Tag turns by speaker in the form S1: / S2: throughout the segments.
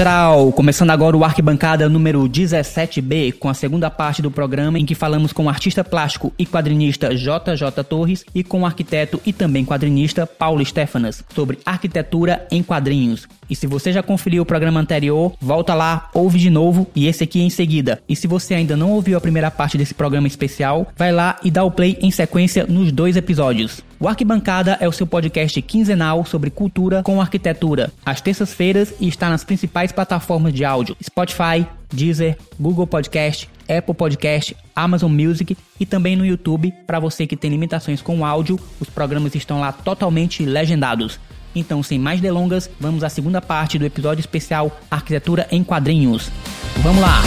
S1: Geral, começando agora o Arquibancada número 17B, com a segunda parte do programa em que falamos com o artista plástico e quadrinista JJ Torres e com o arquiteto e também quadrinista Paulo Stefanas sobre arquitetura em quadrinhos. E se você já conferiu o programa anterior, volta lá, ouve de novo e esse aqui em seguida. E se você ainda não ouviu a primeira parte desse programa especial, vai lá e dá o play em sequência nos dois episódios. O Arquibancada é o seu podcast quinzenal sobre cultura com arquitetura, às terças-feiras e está nas principais plataformas de áudio: Spotify, Deezer, Google Podcast, Apple Podcast, Amazon Music e também no YouTube. Para você que tem limitações com o áudio, os programas estão lá totalmente legendados. Então, sem mais delongas, vamos à segunda parte do episódio especial Arquitetura em Quadrinhos. Vamos lá!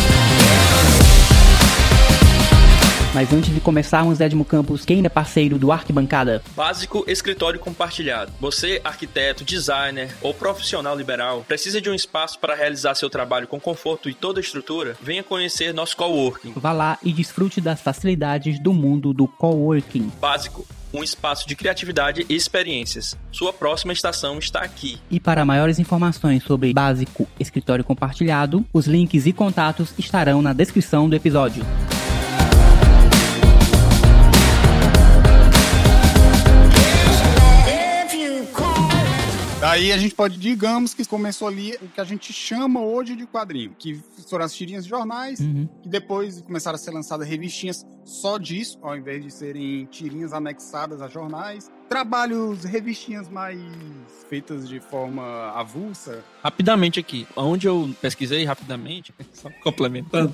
S1: Mas antes de começarmos, Edmo Campos, quem é parceiro do Arquibancada?
S2: Básico Escritório Compartilhado. Você, arquiteto, designer ou profissional liberal, precisa de um espaço para realizar seu trabalho com conforto e toda a estrutura? Venha conhecer nosso coworking.
S1: Vá lá e desfrute das facilidades do mundo do coworking.
S2: Básico um espaço de criatividade e experiências. Sua próxima estação está aqui.
S1: E para maiores informações sobre Básico Escritório Compartilhado, os links e contatos estarão na descrição do episódio.
S3: Daí a gente pode, digamos que começou ali o que a gente chama hoje de quadrinho, que foram as tirinhas de jornais,
S1: Uhum.
S3: que depois começaram a ser lançadas revistinhas só disso, ao invés de serem tirinhas anexadas a jornais. Trabalhos, revistinhas mais feitas de forma avulsa.
S2: Rapidamente aqui, onde eu pesquisei rapidamente, só complementando,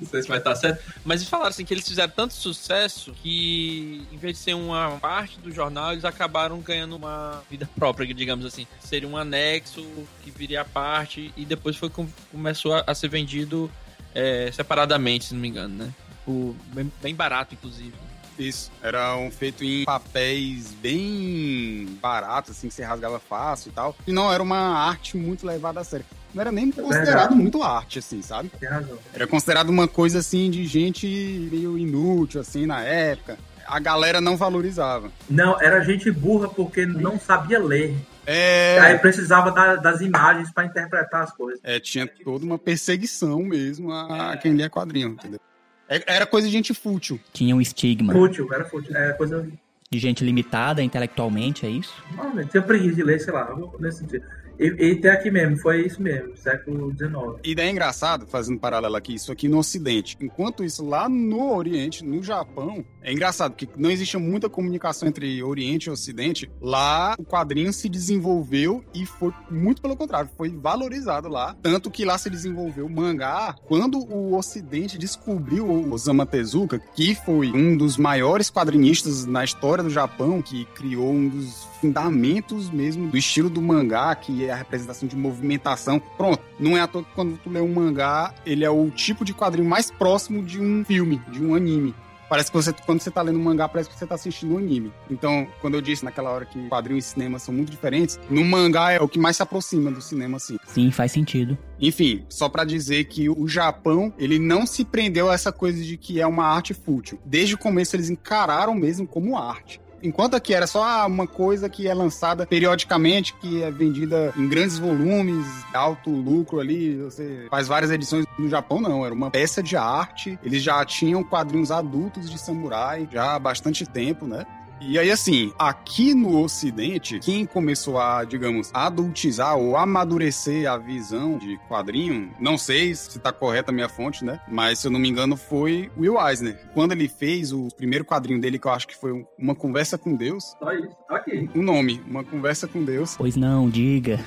S2: não sei se vai estar certo, mas eles falaram assim que eles fizeram tanto sucesso que, em vez de ser uma parte do jornal, eles acabaram ganhando uma vida própria, digamos assim. Seria um anexo que viria a parte e depois foi com- começou a, a ser vendido é, separadamente, se não me engano, né? Por, bem, bem barato, inclusive.
S3: Isso. Eram feitos em papéis bem baratos, assim, que você rasgava fácil e tal. E não era uma arte muito levada a sério. Não era nem considerado muito arte, assim, sabe?
S4: Tem razão.
S3: Era considerado uma coisa assim de gente meio inútil, assim, na época. A galera não valorizava.
S4: Não, era gente burra porque não sabia ler.
S3: É.
S4: Aí precisava da- das imagens para interpretar as coisas.
S3: É, tinha toda uma perseguição mesmo a, a quem lia quadrinho, entendeu? É- Era coisa de gente fútil.
S1: Tinha um estigma
S4: Fútil, era fútil. É coisa.
S1: de gente limitada intelectualmente, é isso?
S4: Não, tinha preguiça de ler, sei lá, nesse sentido. E, tem aqui mesmo, foi isso mesmo, século XIX.
S3: E daí é engraçado, fazendo paralelo aqui, isso aqui no Ocidente. Enquanto isso lá no Oriente, no Japão, é engraçado, porque não existia muita comunicação entre Oriente e Ocidente. Lá o quadrinho se desenvolveu e foi muito pelo contrário, foi valorizado lá. Tanto que lá se desenvolveu o mangá. Quando o Ocidente descobriu o Osamu Tezuka, que foi um dos maiores quadrinistas na história do Japão, que criou um dos fundamentos mesmo do estilo do mangá, que é a representação de movimentação. Pronto, não é à toa que quando tu lê um mangá, ele é o tipo de quadrinho mais próximo de um filme, de um anime. Parece que você, quando você tá lendo um mangá, parece que você tá assistindo um anime. Então, quando eu disse naquela hora que quadrinho e cinema são muito diferentes, no mangá é o que mais se aproxima do cinema, assim.
S1: Sim, faz sentido.
S3: Enfim, só pra dizer que o Japão, ele não se prendeu a essa coisa de que é uma arte fútil. Desde o começo eles encararam mesmo como arte. Enquanto aqui era só uma coisa que é lançada periodicamente, que é vendida em grandes volumes, alto lucro ali, você faz várias edições. No Japão não, era uma peça de arte. Eles já tinham quadrinhos adultos de samurai já há bastante tempo, né? E aí, assim, aqui no Ocidente, quem começou a, digamos, adultizar ou amadurecer a visão de quadrinho, não sei se tá correta a minha fonte, né? Mas, se eu não me engano, foi Will Eisner. Quando ele fez o primeiro quadrinho dele, que eu acho que foi Uma Conversa com Deus,
S4: Só isso. Ok.
S3: o nome, Uma Conversa com Deus,
S1: Pois não, diga.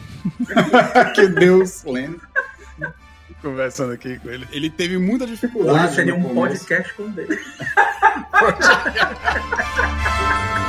S3: que Deus lendo. Conversando aqui com ele. Ele teve muita dificuldade.
S4: Hoje seria
S3: no
S4: um
S3: começo.
S4: podcast com dele.
S3: Virgin.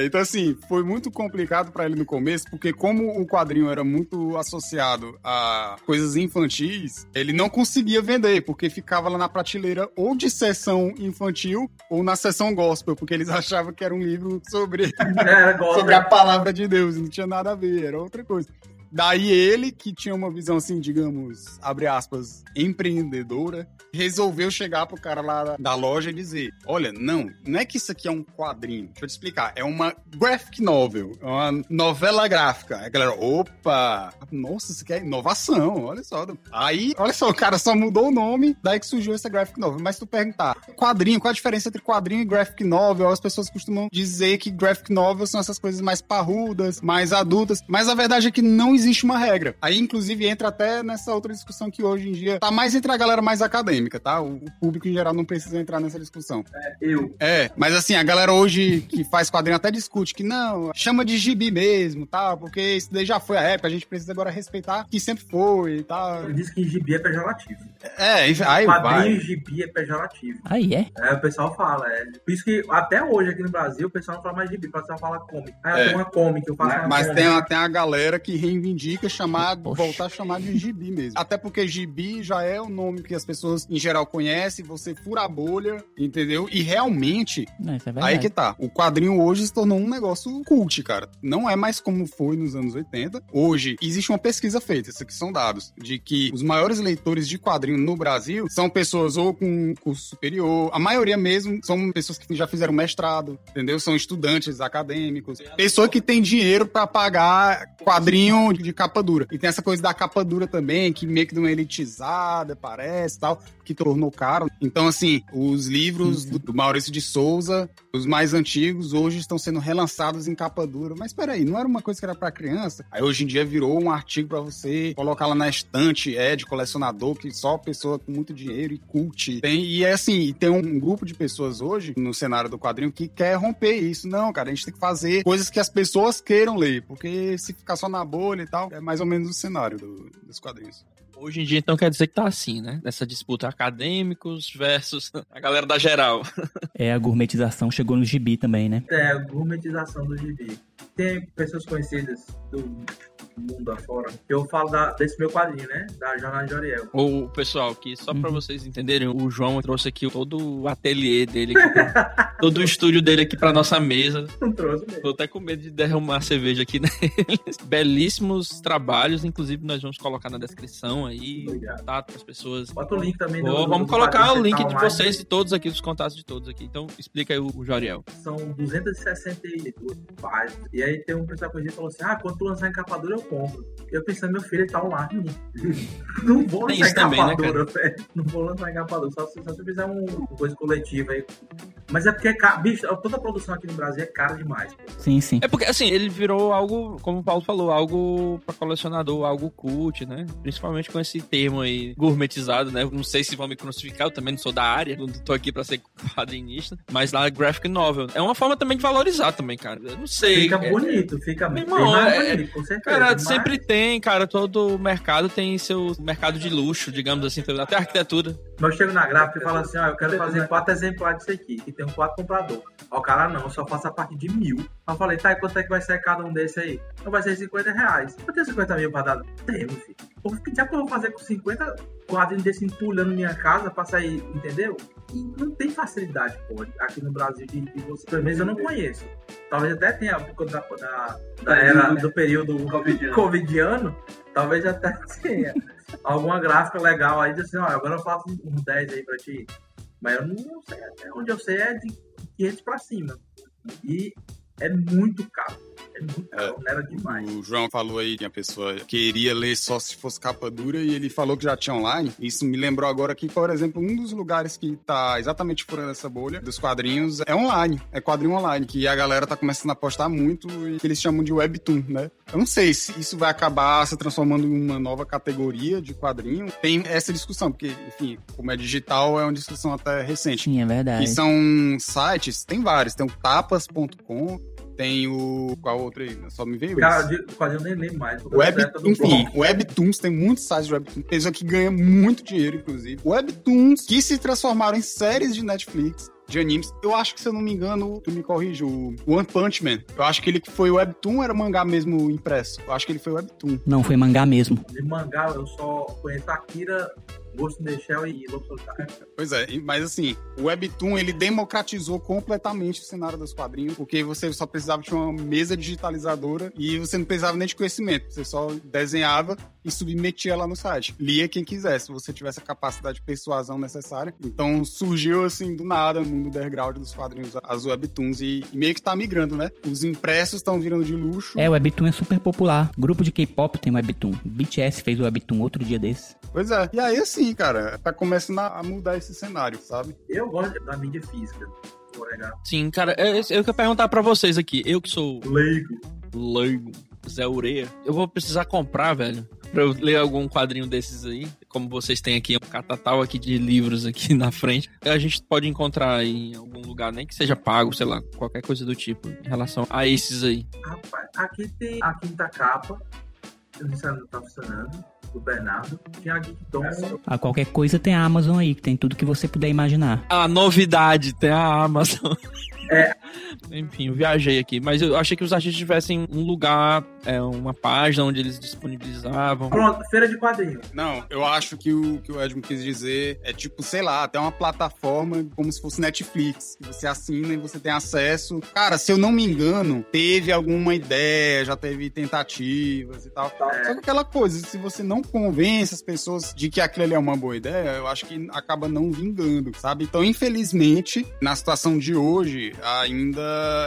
S3: É, então assim, foi muito complicado pra ele no começo, porque como o quadrinho era muito associado a coisas infantis, ele não conseguia vender, porque ficava lá na prateleira ou de sessão infantil ou na sessão gospel, porque eles achavam que era um livro sobre,
S4: gospel.
S3: sobre a palavra de Deus, não tinha nada a ver, era outra coisa. Daí ele, que tinha uma visão assim, digamos, abre aspas, empreendedora, resolveu chegar pro cara lá da loja e dizer: Olha, não, não é que isso aqui é um quadrinho. Deixa eu te explicar. É uma graphic novel, é uma novela gráfica. Aí a galera, opa, nossa, isso aqui é inovação, olha só. Aí, olha só, o cara só mudou o nome, daí que surgiu essa graphic novel. Mas tu perguntar, quadrinho, qual a diferença entre quadrinho e graphic novel? As pessoas costumam dizer que graphic novel são essas coisas mais parrudas, mais adultas, mas a verdade é que não existe uma regra. Aí, inclusive, entra até nessa outra discussão que hoje em dia tá mais entre a galera mais acadêmica, tá? O, o público em geral não precisa entrar nessa discussão.
S4: É, eu.
S3: É, mas assim, a galera hoje que faz quadrinho até discute que não, chama de gibi mesmo, tá? Porque isso daí já foi a época, a gente precisa agora respeitar que sempre foi e tal.
S4: Ele diz que gibi é pejorativo.
S3: É, aí vai.
S4: Quadrinho e gibi é pejorativo.
S1: Aí é.
S4: É, o pessoal fala, é. Por isso que até hoje aqui no Brasil o pessoal não fala mais gibi, o pessoal fala comic. Ah,
S3: É.
S4: tenho uma comic, eu faço uma
S3: Mas
S4: comic.
S3: tem, a- tem a galera que reivindica chamar,
S1: Poxa.
S3: voltar a chamar de gibi mesmo. Até porque gibi já é o nome que as pessoas em geral conhecem, você fura a bolha, entendeu? E realmente,
S1: Não, é
S3: aí que tá. O quadrinho hoje se tornou um negócio cult, cara. Não é mais como foi nos anos 80. Hoje, existe uma pesquisa feita, isso aqui são dados, de que os maiores leitores de quadrinho no Brasil são pessoas ou com curso superior, a maioria mesmo são pessoas que já fizeram mestrado, entendeu? São estudantes acadêmicos, pessoa que tem dinheiro pra pagar quadrinho de capa dura. E tem essa coisa da capa dura também, que meio que deu uma elitizada, parece, tal, que tornou caro. Então, assim, os livros do, do Maurício de Souza, os mais antigos, hoje estão sendo relançados em capa dura. Mas peraí, não era uma coisa que era pra criança? Aí hoje em dia virou um artigo pra você colocar lá na estante, é, de colecionador, que só pessoa com muito dinheiro e cult. Tem, e é assim, tem um grupo de pessoas hoje no cenário do quadrinho que quer romper isso. Não, cara, a gente tem que fazer coisas que as pessoas queiram ler, porque se ficar só na bolha tal, é mais ou menos o cenário do- dos quadrinhos.
S2: Hoje em dia, então, quer dizer que tá assim, né? Nessa disputa acadêmicos versus a galera da geral.
S1: É, a gourmetização chegou no gibi também, né?
S4: É, a gourmetização do gibi. Tem pessoas conhecidas do mundo afora. Eu falo da- desse meu quadrinho, né? Da Jornada de Ariel.
S2: Ô, pessoal, que só pra
S1: Uhum.
S2: vocês entenderem, o João trouxe aqui todo o ateliê dele, aqui, todo o estúdio dele aqui pra nossa mesa.
S4: Não trouxe mesmo.
S2: Tô até com medo de derramar cerveja aqui neles. Belíssimos trabalhos, inclusive nós vamos colocar na descrição aí,
S4: Obrigado.
S2: contato as pessoas.
S4: Bota o link também do-
S2: vamos
S4: do
S2: colocar o link de vocês e todos aqui, dos contatos de todos aqui. Então explica aí o, o Joriel.
S4: São 262 páginas. E aí tem um pessoal que falou assim: ah, quando tu lançar em capa dura, eu compro. Eu pensando, meu filho, ele tá online. Não vou
S2: Tem
S4: lançar
S2: isso
S4: em
S2: também,
S4: capa
S2: né.
S4: Não vou lançar em capa dura. Só se, só se fizer um, uma coisa coletiva aí. Mas é porque, é caro. bicho, toda a produção aqui no Brasil é cara demais. Pô.
S1: Sim, sim.
S2: É porque, assim, ele virou algo, como o Paulo falou, algo pra colecionador, algo cult, né? Principalmente com esse termo aí, gourmetizado, né? Não sei se vão me crucificar, eu também não sou da área, não tô aqui pra ser quadrinista, mas lá, graphic novel. É uma forma também de valorizar também, cara. Eu não sei.
S4: Fica
S2: é-
S4: bonito, fica
S2: Meu
S4: bem mais
S2: é-
S4: bonito, com certeza.
S2: Cara,
S4: mas-
S2: sempre tem, cara. Todo mercado tem seu mercado de luxo, digamos assim, até a arquitetura.
S4: Mas eu chego na gráfica e falo assim, ó, eu quero fazer quatro exemplares disso aqui, que tem um quatro comprador. Ó, o cara não, eu só faço a partir de mil. Eu falei, tá, e quanto é que vai ser cada um desse aí? Então vai ser 50 reais. Eu tenho 50 mil pra dar? Tenho, filho. Pô, que eu vou fazer com 50 quadrinhos desse empulhando minha casa pra sair, entendeu? E não tem facilidade, pô, aqui no Brasil de, de você. Pelo menos eu não conheço. Talvez até tenha por conta da, da, da era do período
S5: Covidiano.
S4: covidiano, talvez até tenha alguma gráfica legal aí, assim, ó, agora eu faço uns 10 aí pra ti. Mas eu não sei, até onde eu sei é de 500 pra cima. E é muito caro. É muito caro, não era demais.
S3: O João falou aí que a pessoa queria ler só se fosse capa dura e ele falou que já tinha online. Isso me lembrou agora que, por exemplo, um dos lugares que tá exatamente furando essa bolha dos quadrinhos é online. É quadrinho online, que a galera tá começando a postar muito e que eles chamam de webtoon, né? Eu não sei se isso vai acabar se transformando em uma nova categoria de quadrinho. Tem essa discussão, porque, enfim, como é digital, é uma discussão até recente.
S1: Sim, é verdade.
S3: são sites, tem vários, tem o tapas.com, tem o. Qual outro aí? Só me veio
S4: Cara,
S3: esse.
S4: quase eu nem lembro mais.
S3: Web, enfim,
S4: blog.
S3: Webtoons, tem muitos sites de Webtoons. Pessoa que ganha muito dinheiro, inclusive. Webtoons que se transformaram em séries de Netflix. De animes. Eu acho que, se eu não me engano, tu me corrige, o One Punch Man. Eu acho que ele foi Webtoon era mangá mesmo impresso? Eu acho que ele foi Webtoon.
S1: Não, foi mangá mesmo.
S4: De mangá, eu só conheço Akira Ghost in the Shell e Lobo Solitário.
S3: Pois é, mas assim, o Webtoon ele democratizou completamente o cenário dos quadrinhos, porque você só precisava de uma mesa digitalizadora e você não precisava nem de conhecimento, você só desenhava e submetia lá no site. Lia quem quisesse, se você tivesse a capacidade de persuasão necessária. Então surgiu assim do nada no mundo underground dos quadrinhos as Webtoons e, e meio que tá migrando, né? Os impressos estão virando de luxo.
S1: É, o Webtoon é super popular. Grupo de K-pop tem Webtoon. BTS fez o Webtoon outro dia desse.
S3: Pois é. E aí assim, cara, tá começando a mudar esse cenário, sabe?
S4: Eu gosto da mídia física.
S2: Sim, cara, é, é, eu quero perguntar pra vocês aqui. Eu que sou
S4: Leigo.
S2: leigo, Zé Ureia, eu vou precisar comprar, velho. Pra eu ler algum quadrinho desses aí, como vocês têm aqui um catatal aqui de livros aqui na frente, a gente pode encontrar em algum lugar, nem que seja pago, sei lá, qualquer coisa do tipo, em relação a esses aí.
S4: Rapaz, aqui tem a quinta capa. Eu não sei se ela não tá funcionando. Do Bernardo. Tem a Tom.
S1: A qualquer coisa tem a Amazon aí, que tem tudo que você puder imaginar.
S2: A novidade, tem a Amazon.
S4: É.
S2: Enfim, eu viajei aqui, mas eu achei que os artistas tivessem um lugar, é, uma página onde eles disponibilizavam.
S4: Pronto, feira de quadrinhos.
S3: Não, eu acho que o que o Edmund quis dizer é tipo, sei lá, até uma plataforma como se fosse Netflix, que você assina e você tem acesso. Cara, se eu não me engano, teve alguma ideia, já teve tentativas e tal.
S4: É.
S3: Só que aquela coisa, se você não convence as pessoas de que aquilo ali é uma boa ideia, eu acho que acaba não vingando, sabe? Então, infelizmente, na situação de hoje, ainda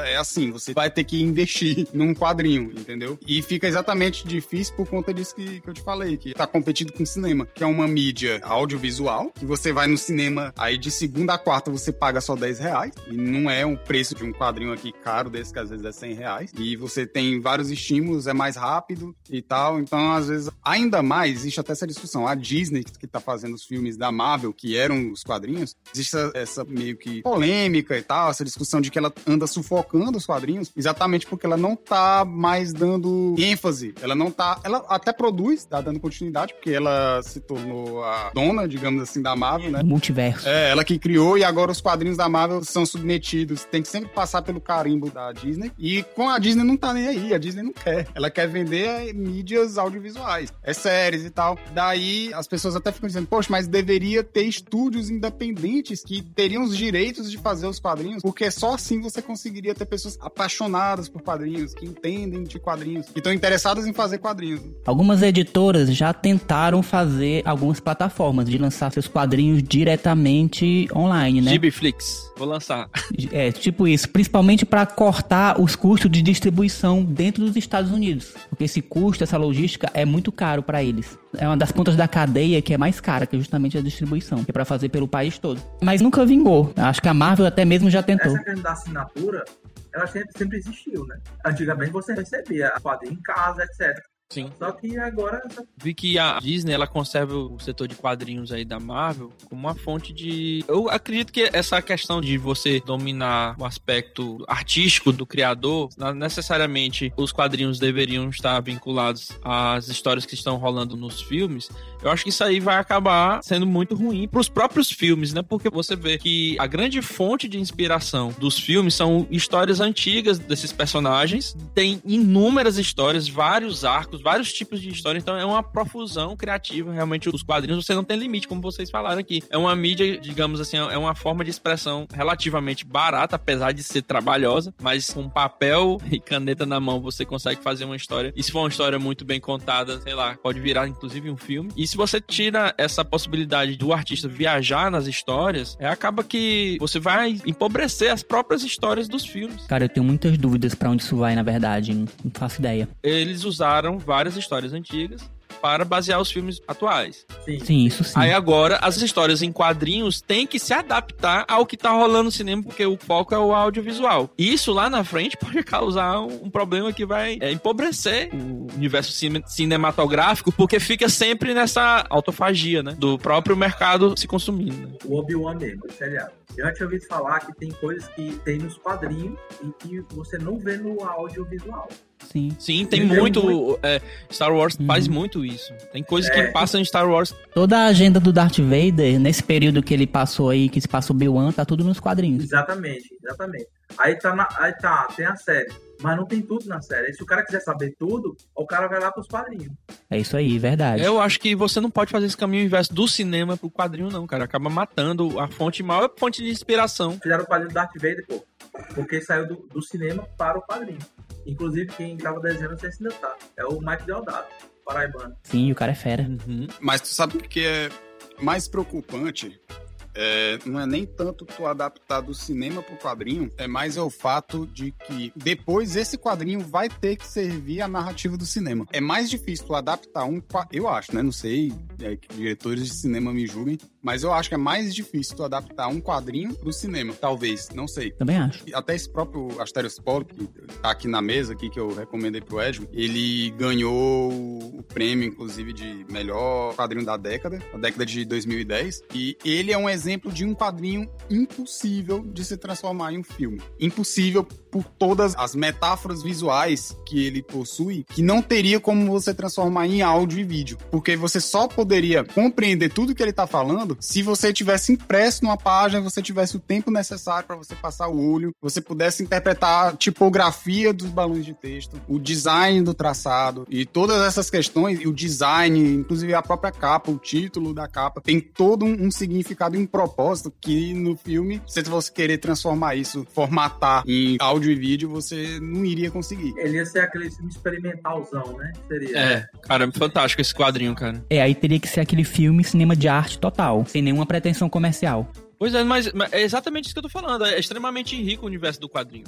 S3: é assim, você vai ter que investir num quadrinho, entendeu? E fica exatamente difícil por conta disso que, que eu te falei, que tá competindo com o cinema, que é uma mídia audiovisual, que você vai no cinema, aí de segunda a quarta você paga só 10 reais, e não é um preço de um quadrinho aqui caro desse, que às vezes é 100 reais, e você tem vários estímulos, é mais rápido e tal, então às vezes, ainda mais, existe até essa discussão, a Disney que tá fazendo os filmes da Marvel, que eram os quadrinhos, existe essa, essa meio que polêmica e tal, essa discussão de que ela anda sufocando os quadrinhos, exatamente porque ela não tá mais dando ênfase, ela não tá, ela até produz, tá dando continuidade, porque ela se tornou a dona, digamos assim, da Marvel, né?
S1: O multiverso.
S3: É, ela que criou e agora os quadrinhos da Marvel são submetidos. Tem que sempre passar pelo carimbo da Disney. E com a Disney não tá nem aí. A Disney não quer. Ela quer vender é, mídias audiovisuais. É séries e tal. Daí as pessoas até ficam dizendo, poxa, mas deveria ter estúdios independentes que teriam os direitos de fazer os quadrinhos, porque só assim você conseguiria ter pessoas apaixonadas por quadrinhos, que entendem de quadrinhos, que estão interessadas em fazer quadrinhos.
S1: Algumas editoras já tentaram fazer algumas plataformas de lançar seus quadrinhos diretamente online, né?
S2: Gibiflix, vou lançar.
S1: É, tipo isso, principalmente para cortar os custos de distribuição dentro dos Estados Unidos, porque esse custo, essa logística é muito caro para eles. É uma das pontas da cadeia que é mais cara, que é justamente a distribuição, que é para fazer pelo país todo. Mas nunca vingou. Acho que a Marvel até mesmo já tentou.
S4: Questão da assinatura, ela sempre, sempre existiu, né? Antigamente você recebia a quadrinho em casa, etc.
S2: Sim.
S4: Só que agora
S2: Vi que a Disney ela conserva o setor de quadrinhos aí da Marvel como uma fonte de. Eu acredito que essa questão de você dominar o aspecto artístico do criador, não necessariamente os quadrinhos deveriam estar vinculados às histórias que estão rolando nos filmes. Eu acho que isso aí vai acabar sendo muito ruim para os próprios filmes, né? Porque você vê que a grande fonte de inspiração dos filmes são histórias antigas desses personagens. Tem inúmeras histórias, vários arcos, vários tipos de história. Então é uma profusão criativa. Realmente, os quadrinhos você não tem limite, como vocês falaram aqui. É uma mídia, digamos assim, é uma forma de expressão relativamente barata, apesar de ser trabalhosa, mas com papel e caneta na mão você consegue fazer uma história. E se for uma história muito bem contada, sei lá, pode virar inclusive um filme. E se você tira essa possibilidade do artista viajar nas histórias, é, acaba que você vai empobrecer as próprias histórias dos filmes.
S1: Cara, eu tenho muitas dúvidas para onde isso vai, na verdade. Não não faço ideia.
S2: Eles usaram várias histórias antigas para basear os filmes atuais.
S4: sim.
S1: Sim, isso sim.
S2: Aí agora as histórias em quadrinhos têm que se adaptar ao que tá rolando no cinema, porque o foco é o audiovisual. Isso lá na frente pode causar um um problema que vai é, empobrecer o universo cine- cinematográfico, porque fica sempre nessa autofagia, né? Do próprio mercado se consumindo. né?
S4: O Obi-Wan mesmo, seriado. Eu já tinha ouvido falar que tem coisas que tem nos quadrinhos e que você não vê no audiovisual.
S1: Sim.
S2: Sim, tem
S4: Entendeu?
S2: muito. é, Star Wars
S1: Uhum.
S2: faz muito isso. Tem coisas
S4: É.
S2: que passam em Star Wars.
S1: Toda a agenda do Darth Vader, nesse período que ele passou aí, que se passou Obi-Wan, tá tudo nos quadrinhos.
S4: Exatamente, exatamente. Aí tá, na, aí tá, tem a série. Mas não tem tudo na série. E se o cara quiser saber tudo, o cara vai lá pros quadrinhos.
S1: É isso aí, verdade.
S2: Eu acho que você não pode fazer esse caminho inverso do cinema pro quadrinho, não, cara. Acaba matando a fonte, maior fonte de inspiração.
S4: Fizeram o quadrinho do Darth Vader, pô. Porque saiu do, do cinema para o quadrinho. Inclusive, quem tava desenhando, não sei se ainda tá. É o Mike Deodato, paraibano.
S1: Sim, o cara é fera.
S2: Uhum.
S3: Mas tu sabe o que é mais preocupante? É, não é nem tanto tu adaptar do cinema pro quadrinho, é mais é o fato de que depois esse quadrinho vai ter que servir a narrativa do cinema. É mais difícil tu adaptar um, eu acho, né? Não sei, é, que diretores de cinema me julguem, mas eu acho que é mais difícil tu adaptar um quadrinho pro cinema, talvez, não sei.
S1: Também acho.
S3: Até esse próprio Asterios Polo, que tá aqui na mesa, aqui, que eu recomendei pro Edmo, ele ganhou o prêmio, inclusive, de melhor quadrinho da década, a década de 2010. E ele é um exemplo de um quadrinho impossível de se transformar em um filme. Impossível por todas as metáforas visuais que ele possui, que não teria como você transformar em áudio e vídeo. Porque você só poderia compreender tudo que ele tá falando se você tivesse impresso numa página, você tivesse o tempo necessário para você passar o olho, você pudesse interpretar a tipografia dos balões de texto, o design do traçado e todas essas questões, e o design, inclusive a própria capa, o título da capa, tem todo um, um significado e um propósito que no filme, se você querer transformar isso, formatar em áudio e vídeo, você não iria conseguir.
S4: Ele ia ser aquele filme experimentalzão, né? Seria.
S2: É, cara, fantástico esse quadrinho, cara.
S1: É, aí teria que ser aquele filme cinema de arte total, sem nenhuma pretensão comercial.
S2: Pois é, mas, mas é exatamente isso que eu tô falando. É extremamente rico o universo do quadrinho.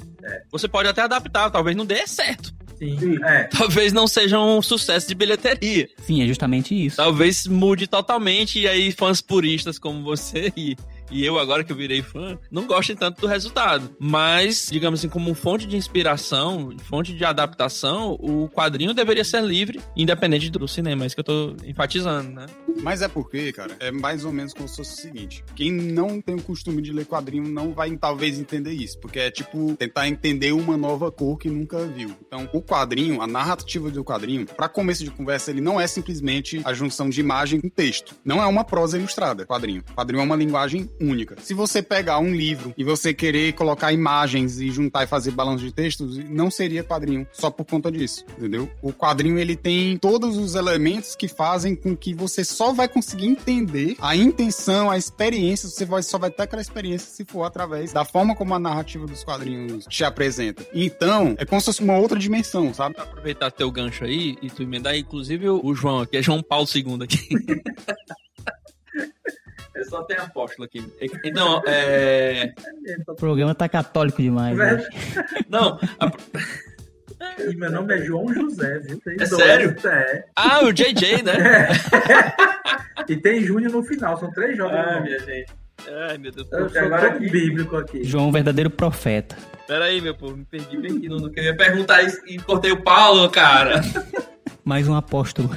S2: Você pode até adaptar, talvez não dê certo.
S4: Sim. É.
S2: Talvez não seja um sucesso de bilheteria.
S1: Sim, é justamente isso.
S2: Talvez mude totalmente e aí fãs puristas como você e, e eu agora que eu virei fã, não gostem tanto do resultado. Mas, digamos assim, como fonte de inspiração, fonte de adaptação, o quadrinho deveria ser livre, independente do cinema. É isso que eu tô enfatizando, né?
S3: Mas é porque, cara, é mais ou menos como se fosse o seguinte: quem não tem o costume de ler quadrinho não vai talvez entender isso, porque é tipo tentar entender uma nova cor que nunca viu. Então, o quadrinho, a narrativa do quadrinho, para começo de conversa, ele não é simplesmente a junção de imagem com texto. Não é uma prosa ilustrada, quadrinho. Quadrinho é uma linguagem única. Se você pegar um livro e você querer colocar imagens e juntar e fazer balanço de textos, não seria quadrinho só por conta disso, entendeu? O quadrinho ele tem todos os elementos que fazem com que você só vai conseguir entender a intenção, a experiência, você vai, só vai ter aquela experiência se for através da forma como a narrativa dos quadrinhos te apresenta. Então, é como se fosse uma outra dimensão, sabe?
S2: Aproveitar teu gancho aí e tu emendar, inclusive o o João aqui, é João Paulo II aqui. Eu só tenho apóstolo aqui. Então, é.
S1: O programa tá católico demais. né?
S2: Não, a-
S4: E meu nome é João José, viu? Tem
S2: É sério?
S4: É.
S2: Ah, o JJ, né?
S4: E tem Júnior no final, são três jogos.
S2: Ah,
S4: no
S2: minha gente. Ai, meu Deus.
S4: Eu
S2: Eu agora aqui.
S4: bíblico aqui.
S1: João, um verdadeiro profeta.
S2: Pera aí, meu povo, me perdi bem aqui. Não, não queria perguntar isso e cortei o Paulo, cara.
S1: Mais um apóstolo.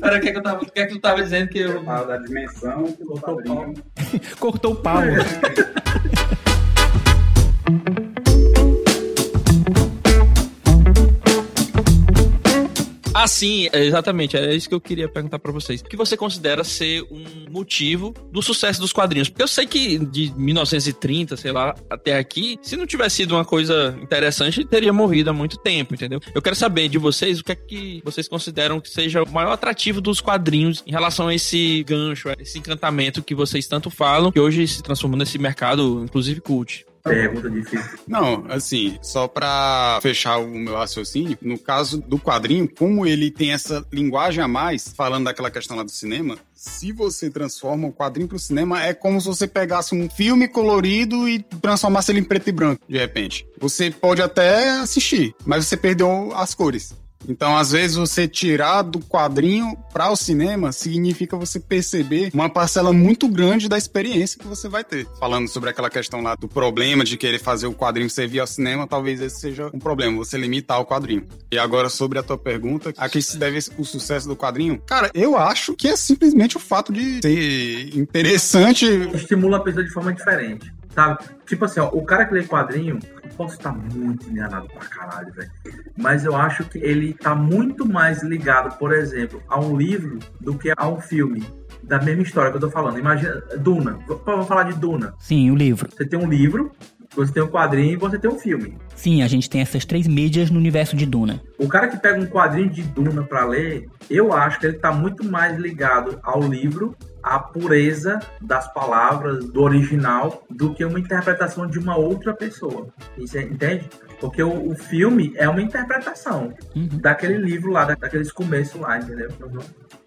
S2: Pera, o que é que, eu tava, o que, é que tu tava dizendo que eu.
S3: Fala da dimensão do
S4: Botou pau.
S1: Cortou o pau.
S2: Ah, sim, é, exatamente. É isso que eu queria perguntar pra vocês. O que você considera ser um motivo do sucesso dos quadrinhos? Porque eu sei que de 1930, sei lá, até aqui, se não tivesse sido uma coisa interessante, teria morrido há muito tempo, entendeu? Eu quero saber de vocês o que é que vocês consideram que seja o maior atrativo dos quadrinhos em relação a esse gancho, a esse encantamento que vocês tanto falam, que hoje se transformou nesse mercado, inclusive cult.
S4: Pergunta difícil.
S3: Não, assim, só pra fechar o meu raciocínio, no caso do quadrinho, como ele tem essa linguagem a mais, falando daquela questão lá do cinema, se você transforma o quadrinho pro cinema, é como se você pegasse um filme colorido e transformasse ele em preto e branco, de repente. Você pode até assistir, mas você perdeu as cores. Então, às vezes, você tirar do quadrinho para o cinema significa você perceber uma parcela muito grande da experiência que você vai ter. Falando sobre aquela questão lá do problema de querer fazer o quadrinho servir ao cinema, talvez esse seja um problema, você limitar o quadrinho. E agora, sobre a tua pergunta, a que se deve o sucesso do quadrinho? Cara, eu acho que é simplesmente o fato de ser interessante.
S4: Estimula a pessoa de forma diferente. Tipo assim, ó, o cara que lê quadrinho, eu posso estar muito enganado pra caralho, velho. Mas eu acho que ele tá muito mais ligado, por exemplo, a um livro do que a um filme. Da mesma história que eu tô falando. Imagina, Duna. Vamos falar de Duna.
S1: Sim, o livro.
S4: Você tem um livro Você tem um quadrinho e você tem um filme.
S1: Sim, a gente tem essas três mídias no universo de Duna.
S4: O cara que pega um quadrinho de Duna para ler, eu acho que ele tá muito mais ligado ao livro, à pureza das palavras do original, do que uma interpretação de uma outra pessoa. Você entende? Porque o, o filme é uma interpretação
S1: Uhum.
S4: daquele livro lá, da- daqueles começos lá, entendeu?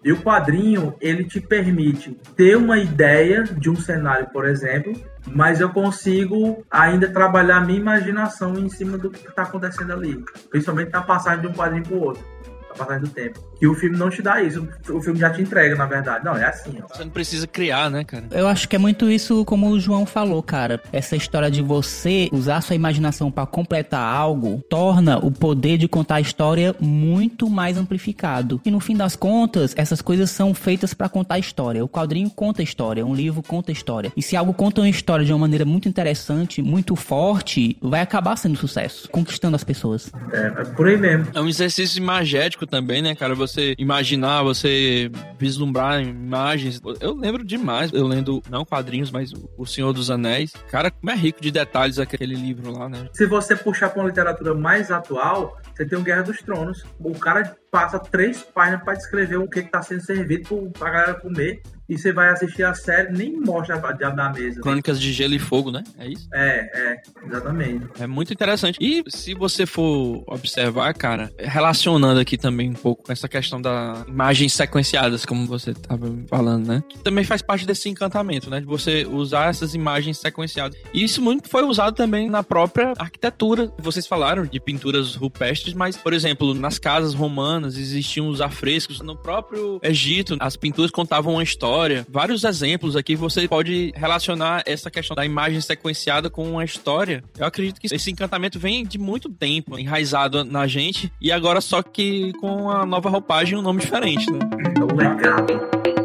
S4: E o quadrinho, ele te permite ter uma ideia de um cenário, por exemplo, mas eu consigo ainda trabalhar a minha imaginação em cima do que está acontecendo ali. Principalmente na passagem de um quadrinho para o outro. Na passagem do tempo. Que o filme não te dá isso. O filme já te entrega, na verdade. Não, é assim, ó.
S2: Você não precisa criar, né, cara?
S1: Eu acho que é muito isso como o João falou, cara. Essa história de você usar sua imaginação pra completar algo torna o poder de contar a história muito mais amplificado. E no fim das contas, essas coisas são feitas pra contar a história. O quadrinho conta a história, um livro conta a história. E se algo conta uma história de uma maneira muito interessante, muito forte, vai acabar sendo sucesso, conquistando as pessoas.
S4: É, é por aí mesmo.
S2: É um exercício imagético também, né, cara? Você imaginar, você vislumbrar imagens. Eu lembro demais, eu lendo, não quadrinhos, mas O Senhor dos Anéis. Cara, como é rico de detalhes aquele livro lá, né?
S4: Se você puxar para uma literatura mais atual, você tem o Guerra dos Tronos. O cara passa três páginas para descrever o que está sendo servido para a galera comer. E você vai assistir a série, nem mostra a diabo da mesa.
S2: Crônicas de Gelo e Fogo, né? É isso?
S4: É, é, exatamente.
S2: É muito interessante. E se você for observar, cara, relacionando aqui também um pouco com essa questão da imagens sequenciadas, como você estava falando, né? Que também faz parte desse encantamento, né? De você usar essas imagens sequenciadas. E isso muito foi usado também na própria arquitetura. Vocês falaram de pinturas rupestres, mas, por exemplo, nas casas romanas existiam os afrescos. No próprio Egito, as pinturas contavam uma história. Vários exemplos aqui você pode relacionar essa questão da imagem sequenciada com uma história. Eu acredito que esse encantamento vem de muito tempo, enraizado na gente, e agora só que com a nova roupagem e um nome diferente, né?
S4: É.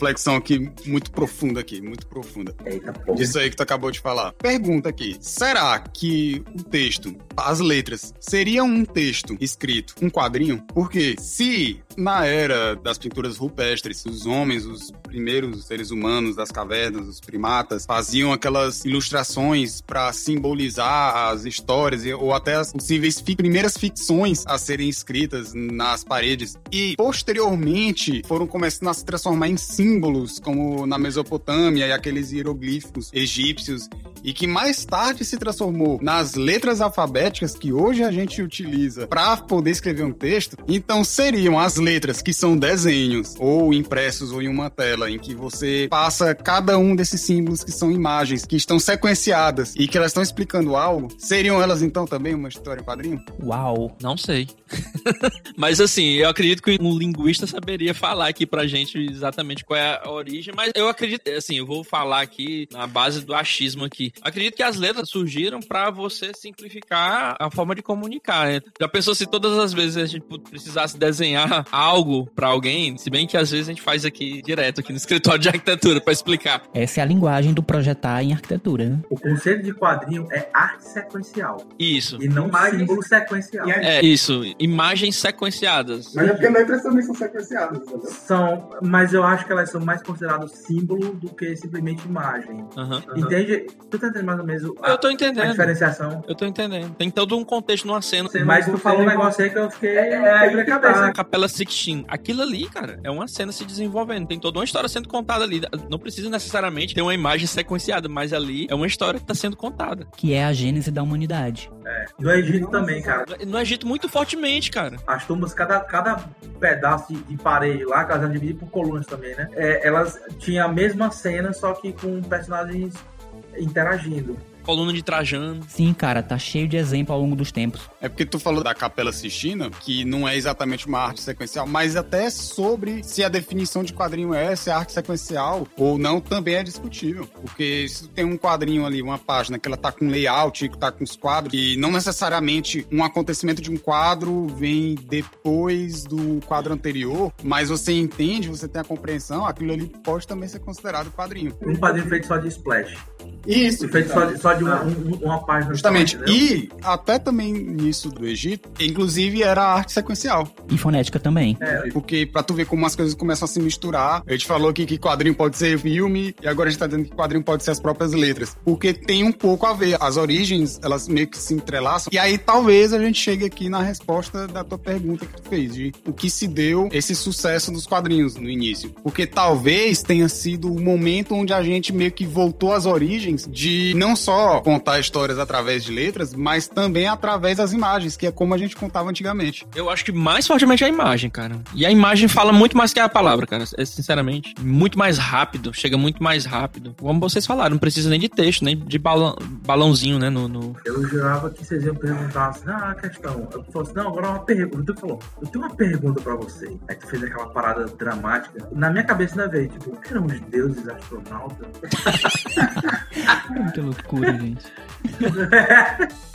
S3: reflexão aqui muito profunda aqui, muito profunda.
S4: Eita porra.
S3: Disso aí que tu acabou de falar. Pergunta aqui: será que o texto, as letras, seriam um texto escrito, um quadrinho? Porque se na era das pinturas rupestres, os homens, os primeiros seres humanos das cavernas, os primatas, faziam aquelas ilustrações para simbolizar as histórias ou até as possíveis fi- primeiras ficções a serem escritas nas paredes e posteriormente foram começando a se transformar em símbolos, como na Mesopotâmia e aqueles hieroglíficos egípcios e que mais tarde se transformou nas letras alfabéticas que hoje a gente utiliza para poder escrever um texto. Então seriam as letras que são desenhos ou impressos ou em uma tela em que você passa cada um desses símbolos que são imagens que estão sequenciadas e que elas estão explicando algo. Seriam elas então também uma história em quadrinho?
S1: Uau!
S2: Não sei. mas assim, eu acredito que um linguista saberia falar aqui pra gente exatamente qual é a origem, mas eu acredito, assim, eu vou falar aqui na base do achismo aqui. Acredito que as letras surgiram pra você simplificar a forma de comunicar. Né? Já pensou se todas as vezes a gente precisasse desenhar algo pra alguém, se bem que às vezes a gente faz aqui direto aqui no escritório de arquitetura pra explicar.
S1: Essa é a linguagem do projetar em arquitetura, né?
S4: O conceito de quadrinho é arte sequencial
S2: Isso.
S4: e não símbolo sequencial.
S2: É isso, imagens sequenciadas.
S5: Mas é porque letras também são sequenciadas, entendeu?
S4: São, mas eu acho que elas são mais consideradas símbolo do que simplesmente imagem.
S2: Aham.
S4: Entende? Tu tá entendendo mais ou menos a,
S2: Eu tô
S4: a
S2: entendendo.
S4: diferenciação?
S2: Eu tô entendendo. Tem todo um contexto numa cena.
S4: Mas tu falou um negócio aí que eu fiquei
S5: É,
S4: é,
S5: que tá.
S4: cabeça.
S2: A Capela Sixteen, aquilo ali, cara, é uma cena se desenvolvendo. Tem toda uma história sendo contada ali. Não precisa necessariamente ter uma imagem sequenciada, mas ali é uma história que tá sendo contada.
S1: Que é a gênese da humanidade.
S4: No Egito também, cara.
S2: No Egito, muito fortemente, cara.
S4: As tumbas, cada, cada pedaço de, de parede lá, que elas eram divididas por colunas também, né? É, elas tinham a mesma cena, só que com personagens interagindo.
S2: Coluna de Trajano.
S1: Sim, cara, tá cheio de exemplo ao longo dos tempos.
S3: É porque tu falou da Capela Sistina, que não é exatamente uma arte sequencial, mas até sobre se a definição de quadrinho é se é arte sequencial ou não, também é discutível. Porque se tu tem um quadrinho ali, uma página que ela tá com layout, que tá com os quadros, e não necessariamente um acontecimento de um quadro vem depois do quadro anterior, mas você entende, você tem a compreensão, aquilo ali pode também ser considerado quadrinho.
S4: Um quadrinho feito só de splash.
S3: Isso,
S4: Feito só de, só só de uma, um- uma página.
S3: Justamente.
S4: só?
S3: E até também nisso do Egito, inclusive era arte sequencial.
S1: E fonética também.
S4: É,
S3: Porque pra tu ver como as coisas começam a se misturar, a gente falou aqui que quadrinho pode ser filme, e agora a gente tá dizendo que quadrinho pode ser as próprias letras. Porque tem um pouco a ver. As origens, elas meio que se entrelaçam. E aí talvez a gente chegue aqui na resposta da tua pergunta que tu fez, de o que se deu esse sucesso dos quadrinhos no início. Porque talvez tenha sido o momento onde a gente meio que voltou às origens de não só contar histórias através de letras, mas também através das imagens, que é como a gente contava antigamente.
S2: Eu acho que mais fortemente é a imagem, cara. E a imagem fala muito mais que a palavra, cara. É, sinceramente. Muito mais rápido. Chega muito mais rápido. Como vocês falaram, não precisa nem de texto, nem de balão, balãozinho, né? No, no-
S4: Eu jurava que vocês iam perguntar assim, ah, a questão. Eu falei assim, não, agora uma pergunta. Tu falou, eu tenho uma pergunta pra você. Aí tu fez aquela parada dramática. Na minha cabeça ainda veio, tipo, eram os deuses astronautas.
S1: Muita loucura, gente.